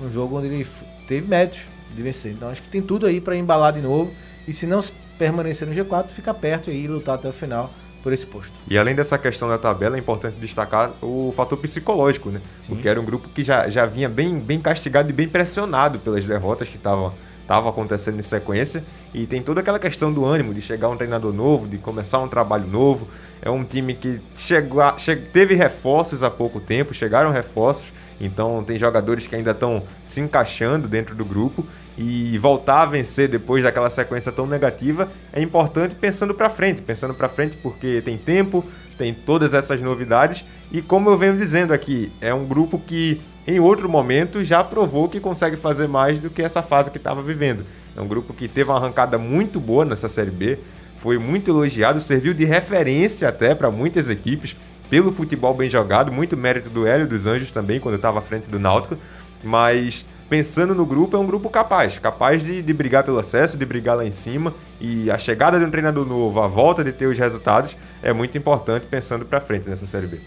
um jogo onde ele teve méritos de vencer. Então acho que tem tudo aí para embalar de novo e se não permanecer no G4, ficar perto e lutar até o final por esse posto. E além dessa questão da tabela, é importante destacar o fator psicológico, né? Sim. Porque era um grupo que já, já vinha bem, bem castigado e bem pressionado pelas derrotas que estavam estavam acontecendo em sequência e tem toda aquela questão do ânimo de chegar um treinador novo, de começar um trabalho novo. É um time que chegou, che teve reforços há pouco tempo, chegaram reforços, então tem jogadores que ainda estão se encaixando dentro do grupo e voltar a vencer depois daquela sequência tão negativa é importante pensando para frente, pensando para frente porque tem tempo, tem todas essas novidades e como eu venho dizendo aqui, é um grupo que em outro momento já provou que consegue fazer mais do que essa fase que estava vivendo. É um grupo que teve uma arrancada muito boa nessa Série B, foi muito elogiado, serviu de referência até para muitas equipes pelo futebol bem jogado, muito mérito do Hélio dos Anjos também quando estava à frente do Náutico, mas pensando no grupo, é um grupo capaz, capaz de, de brigar pelo acesso, de brigar lá em cima. E a chegada de um treinador novo, a volta de ter os resultados, é muito importante pensando para frente nessa Série B.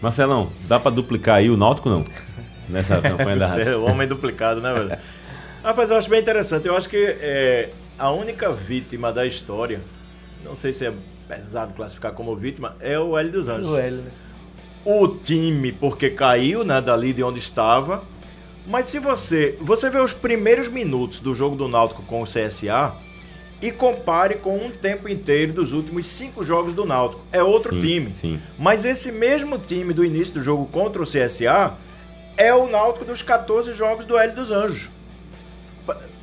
Marcelão, dá para duplicar aí o Náutico não? Nessa campanha da (laughs) raça. o homem duplicado, né, velho? Rapaz, eu acho bem interessante. Eu acho que é, a única vítima da história, não sei se é pesado classificar como vítima, é o Hélio dos Anjos. O Hélio, né? O time, porque caiu, né, dali de onde estava, mas se você, você vê os primeiros minutos do jogo do Náutico com o CSA e compare com um tempo inteiro dos últimos cinco jogos do Náutico, é outro sim, time. Sim. Mas esse mesmo time do início do jogo contra o CSA é o Náutico dos 14 jogos do Hélio dos Anjos.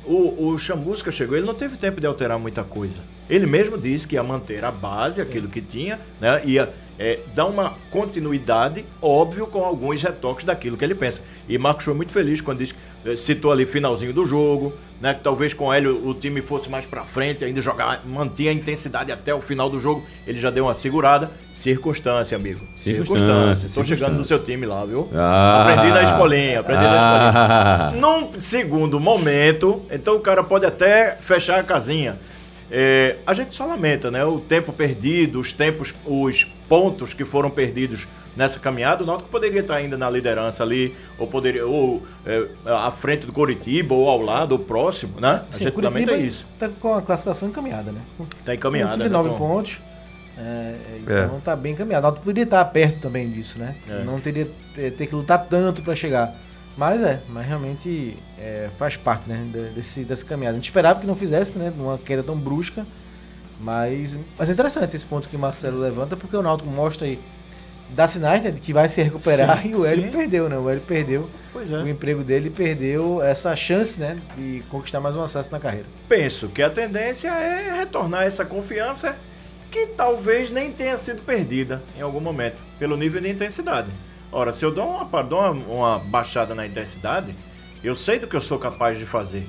O, o Chamusca chegou, ele não teve tempo de alterar muita coisa. Ele mesmo disse que ia manter a base, aquilo que tinha, né? Ia é, dar uma continuidade, óbvio, com alguns retoques daquilo que ele pensa. E Marcos foi muito feliz quando disse, eh, citou ali finalzinho do jogo, né? Que talvez com Hélio o time fosse mais para frente, ainda jogar, mantinha a intensidade até o final do jogo. Ele já deu uma segurada. Circunstância, amigo. Circunstância. Estou chegando no seu time lá, viu? Ah, aprendi na escolinha, aprendi ah, na escolinha. Num segundo momento, então o cara pode até fechar a casinha. É, a gente só lamenta, né? O tempo perdido, os tempos, os pontos que foram perdidos nessa caminhada. O Náutico poderia estar ainda na liderança ali, ou poderia, ou é, à frente do Coritiba, ou ao lado, ou próximo, né? A Sim, gente lamenta isso. Está com a classificação encaminhada, né? Está encaminhada. 39 né? pontos. É, então está é. bem encaminhado. O Náutico poderia estar perto também disso, né? É. Não teria ter, ter que lutar tanto para chegar. Mas é, mas realmente é, faz parte né, desse, dessa caminhada. A gente esperava que não fizesse, né? Numa queda tão brusca. Mas, mas é interessante esse ponto que o Marcelo levanta, porque o Náutico mostra aí, dá sinais né, de que vai se recuperar sim, (laughs) e o Hélio sim. perdeu, né? O Hélio perdeu é. o emprego dele perdeu essa chance, né? De conquistar mais um acesso na carreira. Penso que a tendência é retornar essa confiança que talvez nem tenha sido perdida em algum momento, pelo nível de intensidade. Ora, se eu dou uma, dou uma, uma baixada na intensidade, eu sei do que eu sou capaz de fazer,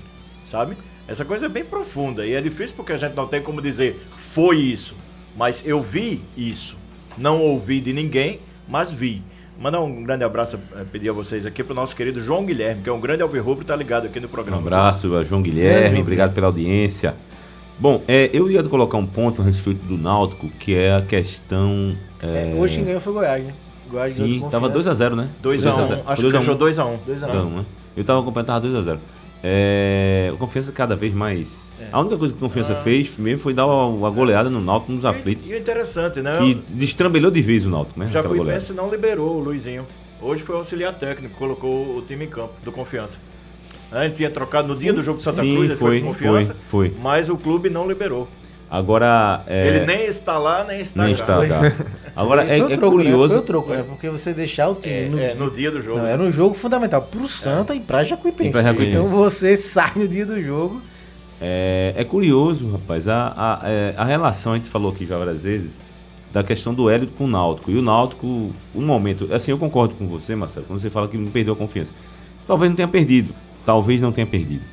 sabe? Essa coisa é bem profunda e é difícil porque a gente não tem como dizer foi isso, mas eu vi isso. Não ouvi de ninguém, mas vi. Mandar um grande abraço, eh, pedir a vocês aqui para o nosso querido João Guilherme, que é um grande alvirrubro, tá ligado aqui no programa. Um abraço, João Guilherme, obrigado pela audiência. Bom, é, eu ia colocar um ponto a respeito do Náutico, que é a questão. É... É, hoje quem ganhou foi o Goiás, né? Goiás Sim, tava 2x0, né? 2x1. Acho que fechou 2x1. 2x1. Né? Eu tava acompanhando, tava 2x0. É, o Confiança cada vez mais. É. A única coisa que o Confiança ah. fez mesmo foi dar uma, goleada no Náutico nos aflitos. E, e interessante, né? Que destrambelhou de vez o Náutico, né? Já o Jacuipense não liberou o Luizinho. Hoje foi o auxiliar técnico, colocou o time em campo do Confiança. Gente tinha trocado no dia do jogo de Santa Sim, Cruz, foi, foi confiança, foi, foi. mas o clube não liberou. Agora. É... Ele nem está lá, nem está nem está, tá. (laughs) Agora é, é troco, né? curioso. Né? Foi o troco, né? Porque você deixar o time é, no, é, no, dia do jogo. Não, era um jogo fundamental pro Santa e pra Jacuipense. pra Jacuipense. Então você sai no dia do jogo. É, é curioso, rapaz. A, a, é, a relação, a gente falou aqui já várias vezes, da questão do Hélio com o Náutico. E o Náutico, um momento. Assim, eu concordo com você, Marcelo, quando você fala que não perdeu a confiança. Talvez não tenha perdido. Talvez não tenha perdido.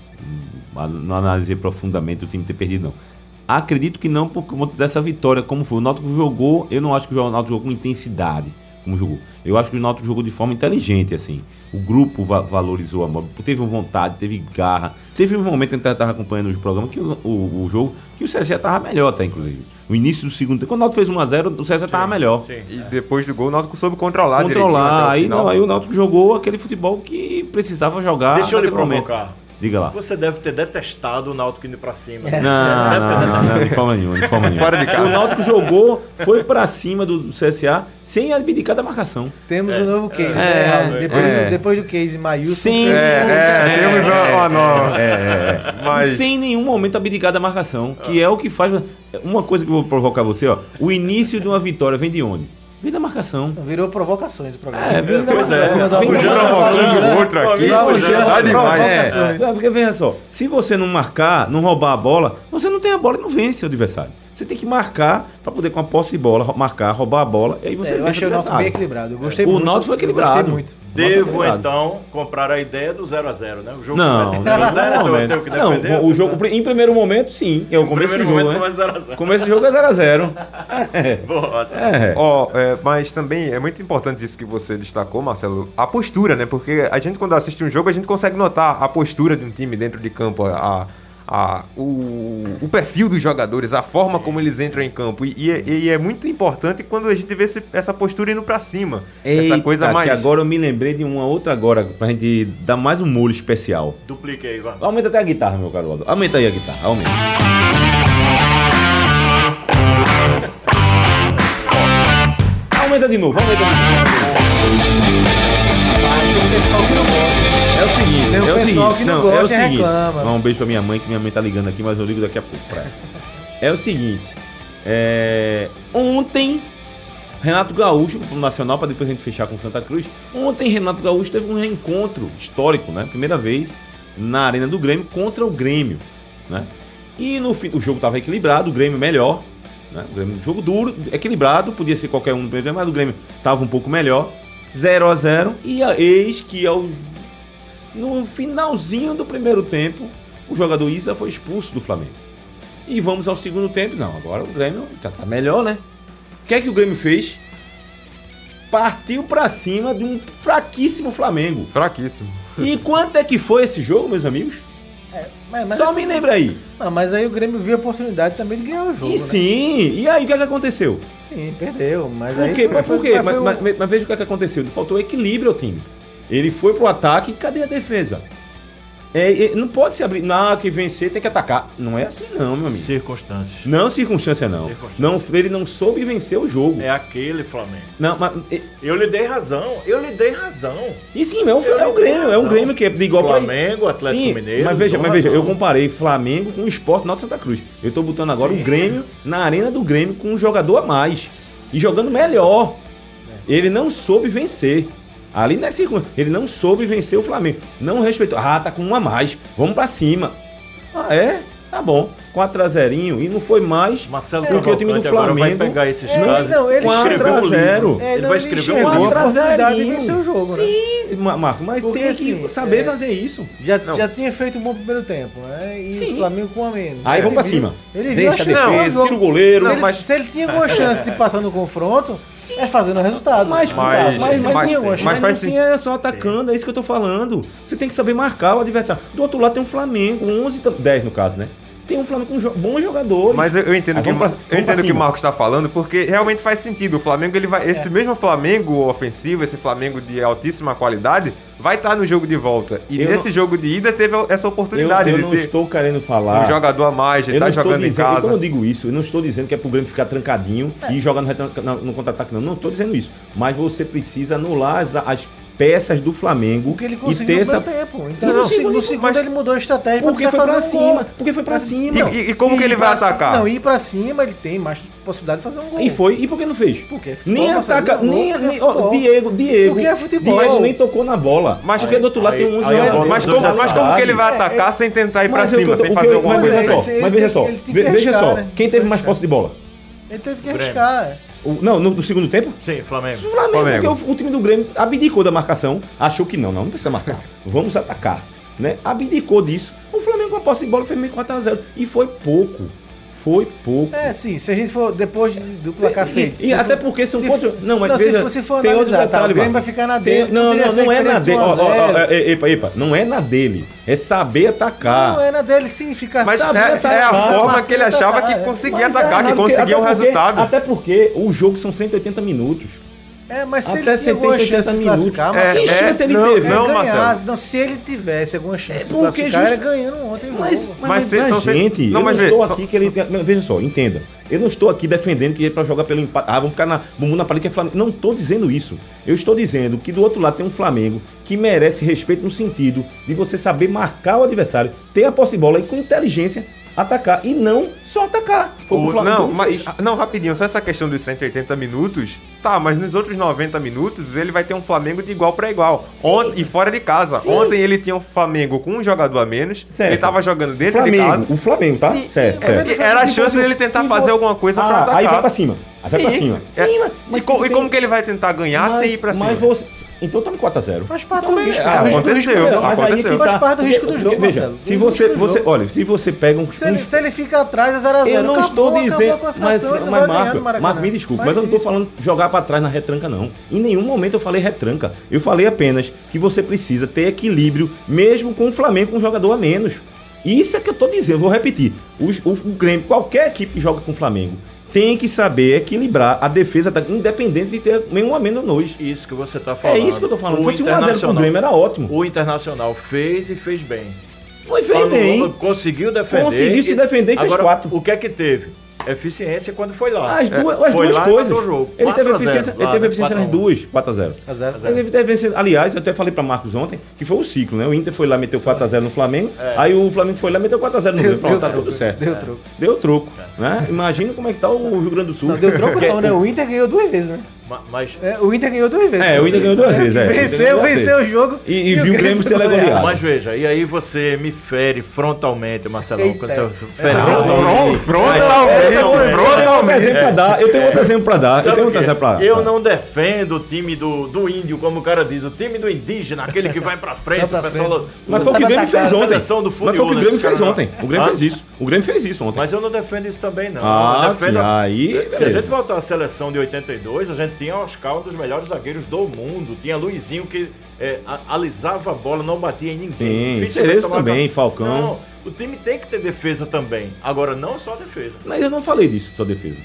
Não analisei profundamente o time ter perdido, não Acredito que não por conta dessa vitória, como foi. O Náutico jogou, eu não acho que o Náutico jogou com intensidade, como jogou. Eu acho que o Náutico jogou de forma inteligente, assim. O grupo va valorizou a bola, teve vontade, teve garra. Teve um momento em que eu estava acompanhando o programa, que o, o, o, jogo, que o CSA estava melhor até, inclusive. No início do segundo tempo, quando o Náutico fez 1x0, o CSA estava melhor. Sim. E depois do gol, o Náutico soube controlar Controlar, aí, não, aí o Náutico jogou aquele futebol que precisava jogar. Deixa eu lhe provocar. Diga lá. Você deve ter detestado o Náutico indo pra cima. É. Não, não, não, não, de forma nenhuma, de forma nenhuma. Fora de casa. O Náutico jogou, foi pra cima do CSA sem abdicar da marcação. Temos é. um novo case, é. né? É. Depois, é. Do, depois do case maiúsculo. Sem, é, é, temos uma, nova. Mas... Sem nenhum momento abdicar da marcação, que é o que faz... Uma coisa que eu vou provocar você, ó. O início de uma vitória vem de onde? Vem da marcação. Virou provocações o programa. É, vem da pois é. marcação. É. Provocando outro aqui. Tá demais. É. Porque veja só, se você não marcar, não roubar a bola, você não tem a bola e não vence o adversário. Você tem que marcar para poder, com a posse de bola, marcar, roubar a bola. E aí você é, eu achei o Náutico bem equilibrado. Eu gostei o muito. O Náutico foi equilibrado. Eu muito. Devo, então, comprar a ideia do 0x0, né? O jogo não, começa 0x0, então eu tenho que defender. Não, o jogo, em primeiro momento, sim. É o começo do jogo, né? Começa 0x0. Começo do jogo é 0x0. (laughs) É. Boa, é. Oh, é, mas também é muito importante isso que você destacou, Marcelo, a postura, né? Porque a gente, quando assiste um jogo, a gente consegue notar a postura de um time dentro de campo, a a, o, o, perfil dos jogadores, a forma como eles entram em campo. E, e, é, e é muito importante quando a gente vê esse, essa postura indo para cima. Eita, essa coisa mais. Que agora eu me lembrei de uma outra agora, pra gente dar mais um molho especial. Duplique aí, vai. Aumenta até a guitarra, meu caro Aldo. Aumenta aí a guitarra, aumenta. aumenta de novo, aumenta de novo. É o seguinte, Tem um é o pessoal seguinte, que não, não é o seguinte. Reclama. um beijo pra minha mãe, que minha mãe tá ligando aqui, mas eu ligo daqui a pouco pra ela. É o seguinte, é... ontem Renato Gaúcho, pro Nacional, para depois a gente fechar com Santa Cruz. Ontem Renato Gaúcho teve um reencontro histórico, né? Primeira vez na Arena do Grêmio contra o Grêmio, né? E no fim, o jogo estava equilibrado, o Grêmio melhor, né? O Grêmio, jogo duro, equilibrado, podia ser qualquer um do primeiro mas o Grêmio estava um pouco melhor. 0 a 0 e a, eis que ao, no finalzinho do primeiro tempo o jogador Isla foi expulso do Flamengo. E vamos ao segundo tempo. Não, agora o Grêmio já tá melhor, né? O que é que o Grêmio fez? Partiu para cima de um fraquíssimo Flamengo. Fraquíssimo. (laughs) E quanto é que foi esse jogo, meus amigos? É, mas, mas Só é me lembra aí. Não, mas aí o Grêmio viu a oportunidade também de ganhar o jogo. E né? sim, e aí o que, é que aconteceu? Sim, perdeu. Mas por aí quê? Foi, mas por quê? Mas, mas, mas, mas, veja o que, é que aconteceu. Faltou equilíbrio ao time. Ele foi pro ataque e cadê a defesa? É, é, não pode se abrir. Não, que vencer tem que atacar. Não é assim, não, meu amigo. Circunstâncias. Não, circunstância não. Circunstâncias. Não, ele não soube vencer o jogo. É aquele Flamengo. Não, mas. Eu lhe dei razão. Eu lhe dei razão. E sim, é o, é o Grêmio. É um Grêmio que é de igual Flamengo, pra... Atlético sim, Mineiro. Mas veja, mas veja, eu comparei Flamengo com o Esporte Norte Santa Cruz. Eu tô botando agora sim. o Grêmio na arena do Grêmio com um jogador a mais. E jogando melhor. É. Ele não soube vencer. Ali não é circunstância. Ele não soube vencer o Flamengo. Não respeitou. Ah, tá com um a mais. Vamos para cima. Ah, é? Tá bom. 4 a 0 e não foi mais Marcelo é, porque o time do Flamengo vai pegar esses é, casos. Não, ele 4 a 0. É, ele vai escrever um livro. 4 a 0 e vencer o jogo, né? Sim, né? Marco, mas porque, tem que assim, saber é, fazer isso. Já, já tinha feito um bom primeiro tempo, né? E Sim. o Flamengo com a menos. Aí vamos pra cima. Ele Deixa a defesa, tira o goleiro. Se, mas... se ele tinha alguma chance de passar no confronto, Sim. é fazendo o resultado. Mas, mas, mas, mas, mas tinha alguma chance. Mas assim é só atacando, é isso que eu tô falando. Você tem que saber marcar o adversário. Do outro lado tem um Flamengo, 11, 10 no caso, né? tem um Flamengo com jo bons jogadores. Mas eu, entendo, que, pra, eu entendo que o Marcos está falando, porque realmente faz sentido. O Flamengo, ele vai. É. Esse mesmo Flamengo ofensivo, esse Flamengo de altíssima qualidade, vai estar tá no jogo de volta. E eu nesse não... jogo de ida teve essa oportunidade eu, eu de ter. Estou querendo falar. Um jogador a mais, ele tá está jogando dizendo, em casa. Eu eu digo isso, eu não estou dizendo que é pro Grêmio ficar trancadinho é. e jogar no, no, no contra-ataque, não. Não estou dizendo isso. Mas você precisa anular as, as peças do Flamengo. O que ele conseguiu e ter essa... tempo. Então, não, no, segundo, no segundo mas... ele mudou a estratégia porque foi para cima. Porque foi para cima. E, e, como que ele vai atacar? Não, ir para cima ele tem mais possibilidade de fazer um gol. E foi. E por que não fez? Porque é futebol, nem ataca, gol, é nem, nem é Diego, Diego. Porque é futebol. Mas nem tocou na bola. Mas porque do outro lado aí, tem um jogador. Mas como, mas como que ele vai atacar sem tentar ir para cima, sem fazer alguma coisa? É mas veja só, veja só, né? quem teve mais posse de bola? Ele teve que arriscar. É. O, não, no, no, segundo tempo? Sim, Flamengo. O Flamengo, Flamengo. porque o, o, time do Grêmio abdicou da marcação, achou que não, não, não precisa marcar. Vamos atacar. Né? Abdicou disso. O Flamengo com a posse de bola fez meio 4x0. E foi pouco foi pouco. É, sim, se a gente for depois do placar feito. E, e até for, porque se um ponto. Não, mas não, veja, se, for tem outro tá, detalhe, tá, o Grêmio vai ficar na dele. Tem, não, não, não é na dele. É, é, epa, epa, não é na dele. É saber atacar. Não, é na dele sim, ficar Mas saber é, atacar, é a forma que ele achava que é. conseguia atacar, que conseguia o resultado. Até porque o jogo são 180 minutos. É, mas se Até ele tinha alguma chance de classificar, é, mas é, chance ele não, teve. Não, Marcelo. Não, se ele tivesse alguma chance é, de classificar, ganhando ontem mas, jogo. Mas, mas, se, mas se, gente, não, eu não estou só, aqui que ele... Só, não, veja só, entenda. Eu não estou aqui defendendo que é para jogar pelo empate. Ah, vamos ficar na bumbum na parede que é Flamengo. Não estou dizendo isso. Eu estou dizendo que do outro lado tem um Flamengo que merece respeito no sentido de você saber marcar o adversário, ter a posse de bola e com inteligência atacar e não só atacar. Foi o, o Flamengo não, mas, não, rapidinho, só essa questão dos 180 minutos. Tá, mas nos outros 90 minutos ele vai ter um Flamengo de igual para igual. Ontem, e fora de casa. Sim. Ontem ele tinha um Flamengo com um jogador a menos. Certo. Ele tava jogando dentro Flamengo, de casa. O Flamengo, tá? Sim, certo, certo. É era a chance dele tentar fazer alguma coisa ah, pra atacar. Aí vai pra cima. Até sim, pra cima. Sim, é. mas, e, co, e como que ele vai tentar ganhar mas, sem ir pra cima? Mas você, então tá no 4x0. Faz parte então, do risco. Ah, aconteceu. Do mas. Aí tá, faz parte do risco do jogo, veja, Marcelo. Se você, você, olha, se você pega um. Se, ele, se ele fica atrás, é 0x0. Eu não acabou, estou dizendo. Mas, mas Marco, Marco, me desculpe, mas eu não estou falando jogar pra trás na retranca, não. Em nenhum momento eu falei retranca. Eu falei apenas que você precisa ter equilíbrio, mesmo com o Flamengo com um jogador a menos. Isso é que eu estou dizendo, vou repetir. O, o, o Grêmio, qualquer equipe que joga com o Flamengo, tem que saber equilibrar a defesa tá, independente de ter nenhum a menos nós. Isso que você está falando. É isso que eu estou falando. O Se fosse 1x0 pro Grêmio, era ótimo. O Internacional fez e fez bem. Foi fez bem. Conseguiu defender. Conseguiu se defender e, fez quatro. O que é que teve? Eficiência quando foi lá. As é, duas, é, as duas coisas. Ele teve, eficiência, lá, ele teve eficiência nas duas, 4x0. Ele teve eficiência. Aliás, eu até falei para Marcos ontem que foi o ciclo, né? O Inter foi lá, meteu 4x0 no Flamengo. É. Aí o Flamengo foi lá, e meteu 4x0 no Rio. Pronto, deu tá troco, tudo certo. Deu troco. Deu troco. Né? Imagina como é que tá o Rio Grande do Sul. Não, deu troco não, né? O Inter ganhou duas vezes, né? Mas... É, o Inter ganhou duas vezes. É, o Inter ganhou duas é, vezes. É. Venceu, venceu o jogo. E, e, e viu o Grêmio ser legoleado. Mas veja, e aí você me fere frontalmente, Marcelão. Eita. Quando você é, fere frontalmente. Frontalmente. Frontalmente. Eu tenho outro exemplo pra dar. Eu tenho outro exemplo pra dar. Eu não defendo o time do, do índio, como o cara diz. O time do indígena, aquele que vai pra frente. pra frente. Pessoal, mas foi o que o Grêmio fez ontem. Mas foi o que o Grêmio né? fez ontem. O Grêmio fez isso. O Grêmio fez isso ontem. Mas eu não defendo isso também, não. Ah, aí... Se a gente voltar à seleção de 82, a gente tinha Oscar, um dos melhores zagueiros do mundo, tinha Luizinho que é, alisava a bola, não batia em ninguém. Sim, também. Falcão. Não, o time tem que ter defesa também. Agora, não só defesa. Mas eu não falei disso, só defesa.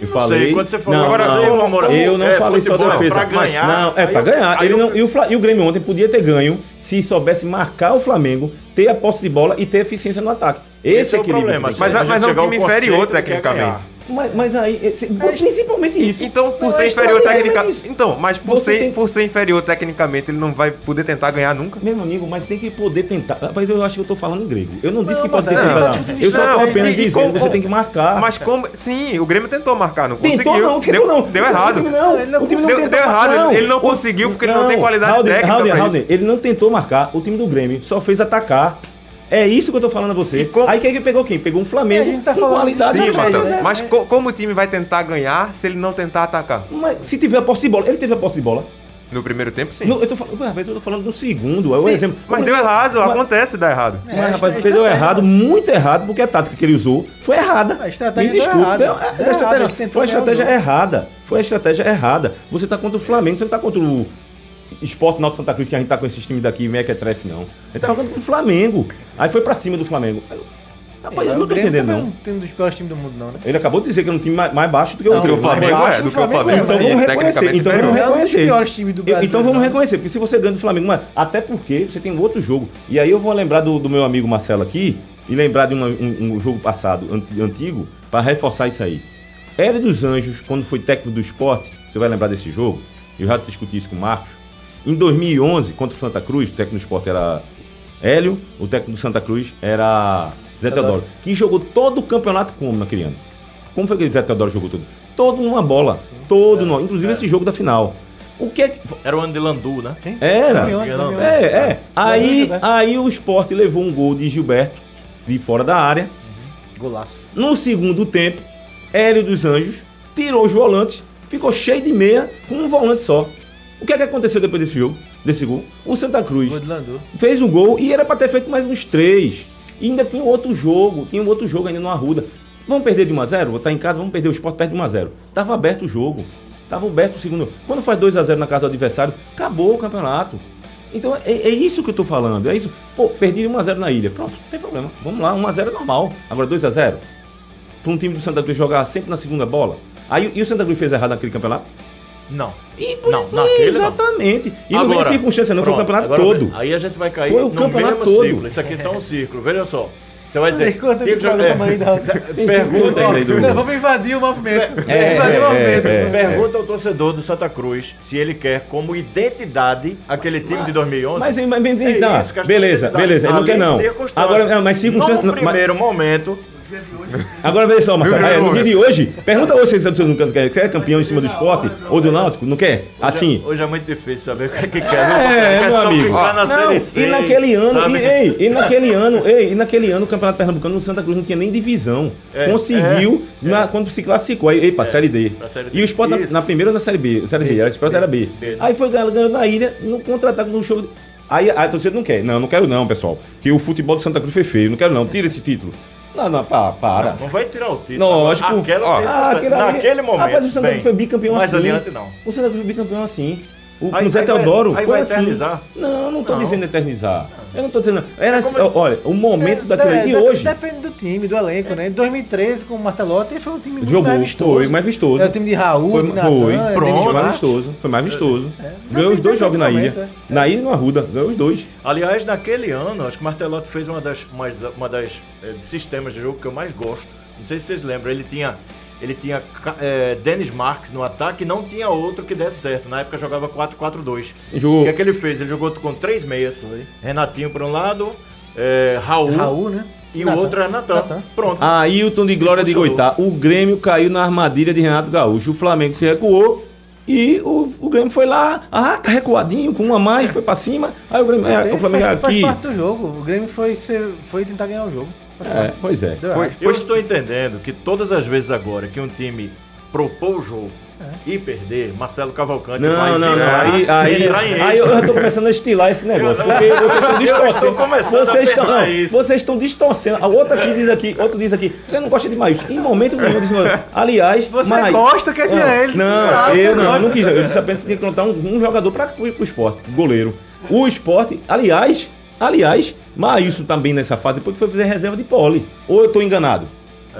Eu não falei. Sei, quando você falou, não, agora não, eu, amor, eu não é, falei futebol, só defesa. Pra ganhar, mas, não, é para ganhar. Ele eu, não, e, o, e o Grêmio ontem podia ter ganho se soubesse marcar o Flamengo, ter a posse de bola e ter eficiência no ataque. Esse, Esse é o problema. Mas, mas é um time inferior é tecnicamente. Mas, mas aí, é, principalmente isso. Então, por não, ser inferior tá tecnicamente. Então, mas por ser, tem... por ser inferior tecnicamente, ele não vai poder tentar ganhar nunca. Meu amigo, mas tem que poder tentar. Mas eu acho que eu tô falando em grego. Eu não, não disse que pode tentar. Tá eu só tô apenas dizendo, você tem que marcar. Mas como. Sim, o Grêmio tentou marcar, não tentou. Não, tentou, deu, não. Deu errado. Não, o time não deu errado. Ele não conseguiu porque ele não tem qualidade técnica. Ele não tentou marcar. O time do Grêmio só fez atacar. É isso que eu tô falando a você. Com... Aí quem é pegou quem? Pegou um Flamengo. E a gente tá falando qualidade Sim, Marcelo. Mas. Co como o time vai tentar ganhar se ele não tentar atacar? Mas se tiver a posse de bola, ele teve a posse de bola. No primeiro tempo, sim. No, eu, tô, eu tô falando do segundo, é o exemplo. Mas deu errado, mas, acontece dar errado. É, mas, rapaz, deu tá errado, muito errado, porque a tática que ele usou foi errada. A estratégia Me desculpa, deu. Deu, é, deu a estratégia, errado, foi a estratégia errada. Foi a estratégia errada. Você tá contra o Flamengo, você não tá contra o, Esporte Náutico Santa Cruz, que a gente tá com esses times daqui, Mequetrefe, é não. Ele tá jogando com o Flamengo. Aí foi pra cima do Flamengo. Rapaz, é, eu não tô entendendo, é não. não tem um dos piores times do mundo, não, né? Ele acabou de dizer que é um time mais, mais baixo do que o, não, o Flamengo. Mais baixo é, do que o Flamengo. Então vamos reconhecer. Então vamos reconhecer. É um dos times do então Brasil, então vamos não. reconhecer, porque se você ganha do Flamengo, mas até porque você tem um outro jogo. E aí eu vou lembrar do, do meu amigo Marcelo aqui e lembrar de uma, um, um, jogo passado, antigo, para reforçar isso aí. Hélio dos Anjos, quando foi técnico do esporte, você vai lembrar desse jogo, eu já discuti isso com o Marcos, em 2011, contra o Santa Cruz, o técnico do esporte era Hélio, o técnico do Santa Cruz era Zé Teodoro, que jogou todo o campeonato como naquele ano. Como foi que o Zé Teodoro jogou tudo? Todo numa bola, todo, numa, inclusive esse jogo da final. O que é que Era o ano de Landu, né? Sim. era. 2011, 2011. É, é. Aí, aí o esporte levou um gol de Gilberto, de fora da área. Golaço. No segundo tempo, Hélio dos Anjos tirou os volantes, ficou cheio de meia com um volante só. O que é que aconteceu depois desse jogo, desse gol? O Santa Cruz fez o gol e era pra ter feito mais uns três. E ainda tinha outro jogo, tinha um outro jogo ainda no Arruda. Vamos perder de 1x0? Vou estar em casa, vamos perder o esporte perto de 1x0. Tava aberto o jogo. Tava aberto o segundo. Quando faz 2x0 na casa do adversário, acabou o campeonato. Então é, é isso que eu tô falando. É isso. Pô, perdi 1x0 na ilha. Pronto, não tem problema. Vamos lá, 1x0 é normal. Agora 2x0. Para um time do Santa Cruz jogar sempre na segunda bola. Aí e o Santa Cruz fez errado naquele campeonato? Não. E, Não, e- naquele não. exatamente. E não Agora, veio circunstância, não. foi o pronto, campeonato agora todo. Aí a gente vai cair Foi o no campeonato mesmo todo. círculo. Isso aqui tá um círculo, veja só. Você vai dizer. Que ainda? Pergunta, aí Não, (laughs) Vamos invadir o movimento. É, invadir é, o movimento. é, é. Pergunta ao torcedor do Santa Cruz se ele quer como identidade aquele time de 2011. Mas, mas, mas É tá, isso, beleza, beleza, ele não quer não. Agora, não, mas circunstância. No agora veja só, Marcelo. É, no dia de hoje, pergunta hoje se você não quer. Você é campeão em cima do esporte ou do Náutico? Não quer? Assim. hoje é muito difícil saber o que é que quer. É, Quer meu só amigo. e naquele ano, e, ei, e naquele ano, ei, e naquele ano o Campeonato Pernambucano no Santa Cruz não tinha nem divisão. É, Conseguiu na- quando se classificou, aí, ei, pra Série D. pra Série D. E o Sport na, primeira ou na Série B, Série B, era, o Sport era B. B, né? Aí foi ganhando ganhando na ilha, no contra-ataque, no jogo. Aí a torcida não quer. Não, não quero não, pessoal. Que o futebol do Santa Cruz foi feio. Não quero não. Tira esse título. Não, não, pá, para. Não vai tirar o título. Lógico. Aquela Ó, aquele ali- naquele momento. Rapaz, o Santa Cruz foi bicampeão mais assim. adiante não. O Santa Cruz foi bicampeão assim. O, Aí- Zé Teodoro aí foi vai assim. eternizar? Não, não Não. dizendo eternizar. Eu não tô dizendo. Era assim, como- olha, o momento daquilo É. E hoje. Depende do time, do elenco, né? Em 2013, com o Martelotti, foi um time Jogou, mais vistoso. foi mais vistoso. É o time de Raul, Foi, de Natan, foi. é, Pronto, foi mais vistoso. Foi mais vistoso. É. Ganhou Depende os dois do jogos na momento, ilha. é. Na ilha e no Arruda. Ganhou os dois. Aliás, naquele ano, acho que o Martelotti fez uma das, uma, uma das eh, sistemas de jogo que eu mais gosto. Não sei se vocês lembram, ele tinha, ele tinha eh, Dennis Marques no ataque e não tinha outro que desse certo. Na época jogava 4-4-2. Jogou. O que é que ele fez? Ele jogou com três meias. Renatinho por um lado, eh, Raul, Raul, né? e Natan. o outro era Natan. Natan. Pronto. Ailton de Glória de. Goitá. O Grêmio caiu na armadilha de Renato Gaúcho. O Flamengo se recuou. E o, o Grêmio foi lá, ah, tá recuadinho, com uma a mais, foi pra cima. Aí o Grêmio, é, o Flamengo é faz, faz aqui. parte do jogo. O Grêmio foi, ser, foi tentar ganhar o jogo. É, pois é. Errado. Eu estou entendendo que todas as vezes agora que um time propor o jogo e perder, Marcelo Cavalcante vai Não, não, não. virar, Aí, aí, entrar em aí eu tô começando a estilar esse negócio. Eu- Porque vocês estão (laughs) eu estou distorcendo. começando a Vocês estão, não, isso. vocês estão distorcendo. A outra aqui diz aqui, outro diz aqui, você não gosta de Maílson. Em momento nenhum, diz, aliás. Você Maí- gosta, quer tirar não, ele. Não, Ah, eu não, não quis. Eu disse apenas que tinha que contar um, um jogador para o esporte, goleiro. O esporte, aliás, aliás, Maílson também nessa fase, depois que foi fazer reserva de pole. Ou eu estou enganado?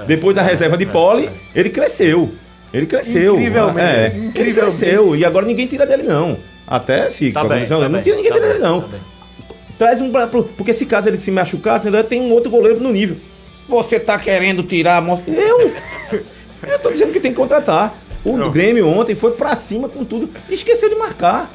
Depois da reserva de pole, ele cresceu. Ele cresceu. Incrivelmente, É, ele incrivelmente. cresceu. E agora ninguém tira dele, não. Até se. Tá bem, tá não bem, tira ninguém tá dele, bem, não. tá. Traz um. Porque se caso ele se machucar, ainda tem um outro goleiro no nível. Você tá querendo tirar a mostra. Eu? Eu tô dizendo que tem que contratar. O Não. Grêmio ontem foi pra cima com tudo. Esqueceu de marcar.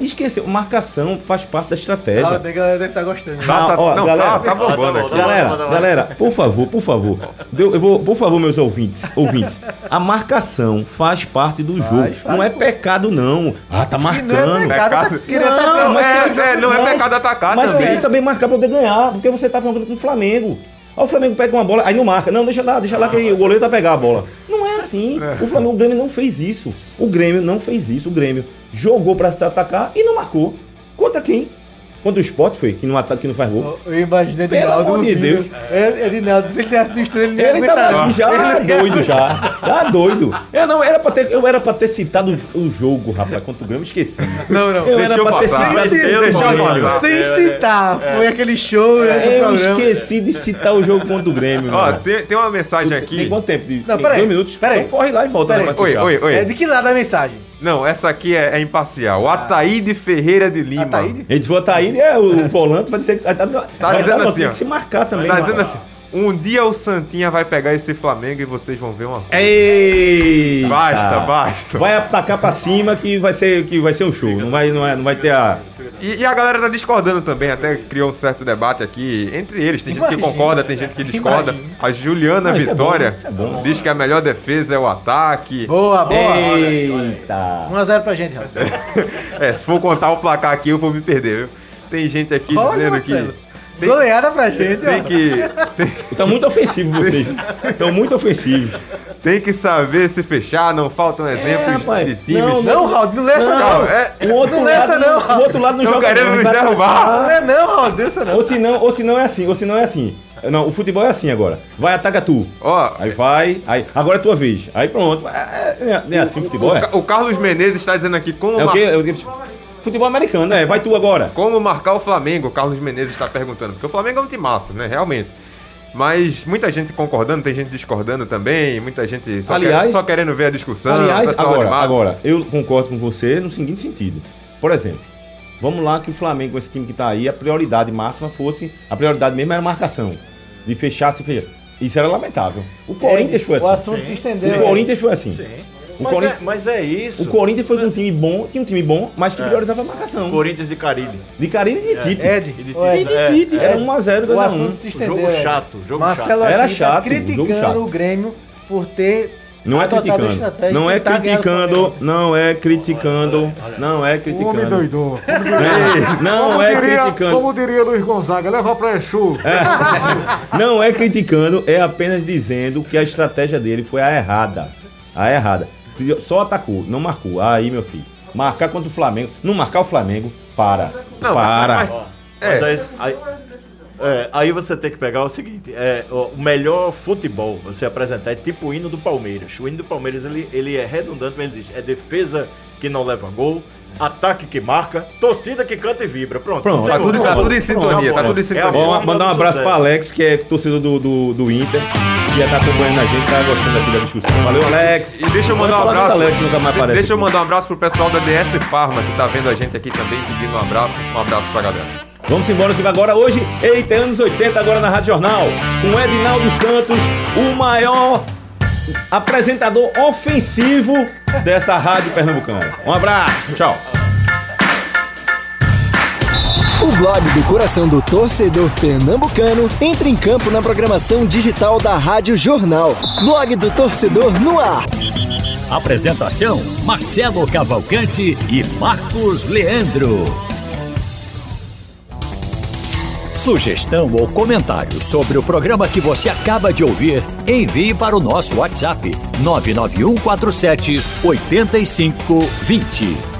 Esqueceu. Marcação faz parte da estratégia. Ah, a galera deve estar gostando. Ah, tá- ó, não, galera, tá, tá bombando tá aqui. Galera, Tá tá bom. galera, por favor, por favor. Deu- Eu vou, por favor, meus ouvintes, ouvintes. A marcação faz parte do jogo. faz, não é pecado, não. Ah, tá E não é marcando. pecado, tá Não, até mas É, tem é, não é mas- pecado atacar Mas tem também. que saber marcar pra poder ganhar, porque você tá jogando com o Flamengo. Aí o Flamengo pega uma bola, aí não marca. Não, deixa lá, deixa lá que o goleiro vai pegar a bola. Não é assim. O Flamengo, o Grêmio não fez isso. O Grêmio não fez isso. O Grêmio jogou pra se atacar e não marcou. Contra quem? Contra o Sport foi, que não, ataca, que não faz gol. Eu imaginei Pelo Edinaldo. amor de. Deus. É, Edinaldo, se ele tivesse visto ele, não Ele aguentar, tava não. já Ele ia- doido já. Já doido. Eu não, era pra ter, eu era pra ter citado o, jogo, rapaz, contra o Grêmio, esqueci. Não, não. Eu Deixa era eu pra ter passar. citado. Sem, Deixa eu citar, sem citar. Foi aquele show né, Eu programa. esqueci de citar o jogo contra o Grêmio. Ó, mano. tem, tem uma mensagem aqui. Tem quanto tempo? De, Não, tem peraí. Dois minutos? Peraí. Então corre lá e volta. Oi, oi, oi. É de que lado a mensagem? Não, essa aqui é, é imparcial. O Ataíde Ferreira de Lima. Ataíde? Ele disse, tá aí, é o volante, vai ter que. Tá, tá dizendo assim, tem ó. que se marcar também. Tá mano. dizendo assim: um dia o Santinha vai pegar esse Flamengo e vocês vão ver uma coisa. Ei! Basta, basta. Vai atacar pra cima que vai ser, que vai ser um show. Não vai, não, é, não vai ter a. E, e a galera tá discordando também, até criou um certo debate aqui entre eles. Tem gente que Imagina. concorda, tem gente que discorda. A Juliana Ah, isso é Vitória bom, é bom. diz que a melhor defesa é o ataque. Boa, boa. Eita! 1x0 pra gente, Raul. (laughs) É, se for contar o placar aqui, eu vou me perder, viu? Tem gente aqui Olha, dizendo Marcelo. que. Tem, Goleada pra gente, tem ó. que. Tem, (laughs) Tá muito ofensivo vocês. Estão muito ofensivos. tem que saber se fechar, não faltam exemplos É, rapaz. de times. Não, Não, Raul, não lê essa não. Não, é- O outro Não nessa não, o outro lado não Tão joga querendo não, nos derrubar. Não é não, Raul, dessa não. Ou se não, ou se não é assim, ou se não é assim. Não, o futebol é assim agora. Vai, ataca tu. Ó, Aí vai, aí, agora é tua vez. Aí pronto. É, é, não é assim o futebol, o, é? O Carlos Menezes está dizendo aqui como, É o quê? É o quê? Futebol americano, né? Vai tu agora. como marcar o Flamengo. O Carlos Menezes está perguntando. Porque o Flamengo é um time massa, né? Realmente. Mas muita gente concordando, tem gente discordando também, muita gente só, Aliás- quer- só querendo ver a discussão. Aliás, agora, animado. agora, eu concordo com você no seguinte sentido. Por exemplo, vamos lá que o Flamengo, esse time que tá aí, a prioridade máxima fosse, a prioridade mesmo era marcação. De fechar, se fechar. Isso era lamentável. O Corinthians foi O assim. assunto se estendeu. O Corinthians foi assim. O Mas, Corinthians, é, mas é isso. o Corinthians foi um time bom, tinha um time bom, mas que É. priorizava a marcação. Corinthians de Carilli. De Carinho e de Tite. Ed, E de ô, Ed, E de É, Tite. é. Era 1x0, o 2x1. assunto se estendeu. Jogo chato, jogo Marcelo chato. Era chato, tá jogo criticando chato. o Grêmio por ter Não é adotado a criticando. Não é criticando. Não é criticando. (laughs) Não é criticando. doidou. Não, não é criticando. Como diria Luiz Gonzaga, leva pra Exu. (laughs) Não é criticando, é apenas dizendo que a estratégia dele foi a errada. A errada. Só atacou, não marcou. Aí, meu filho, marcar contra o Flamengo. Não marcar o Flamengo, para. Não, para. mas- Mas É. aí, aí, é, aí você tem que pegar o seguinte: é, o o melhor futebol você apresentar é tipo o hino do Palmeiras. O hino do Palmeiras ele, ele é redundante, mas ele diz: é defesa que não leva gol, ataque que marca, torcida que canta e vibra. Pronto. Pronto, Tá tudo, tá tudo em sintonia, tá tudo em É sintonia. Vamos fórmula mandar um abraço sucesso. para Alex, que é torcedor do, do, do Inter, que já tá acompanhando a gente, tá gostando aqui da discussão. Valeu, Alex. E deixa eu Vai mandar um abraço. Alex, que nunca mais aparece Deixa eu mandar um abraço pro pessoal da DS Pharma que tá vendo a gente aqui também, pedindo um abraço. Um abraço pra galera. Vamos embora que agora hoje, eita, anos 80 agora na Rádio Jornal, com Edinaldo Santos, o maior apresentador ofensivo dessa rádio pernambucana. Um abraço, tchau. O blog do coração do torcedor pernambucano entra em campo na programação digital da Rádio Jornal. Blog do torcedor no ar. Apresentação: Marcelo Cavalcante e Marcos Leandro. Sugestão ou comentário sobre o programa que você acaba de ouvir, envie para o nosso WhatsApp 99147 8520.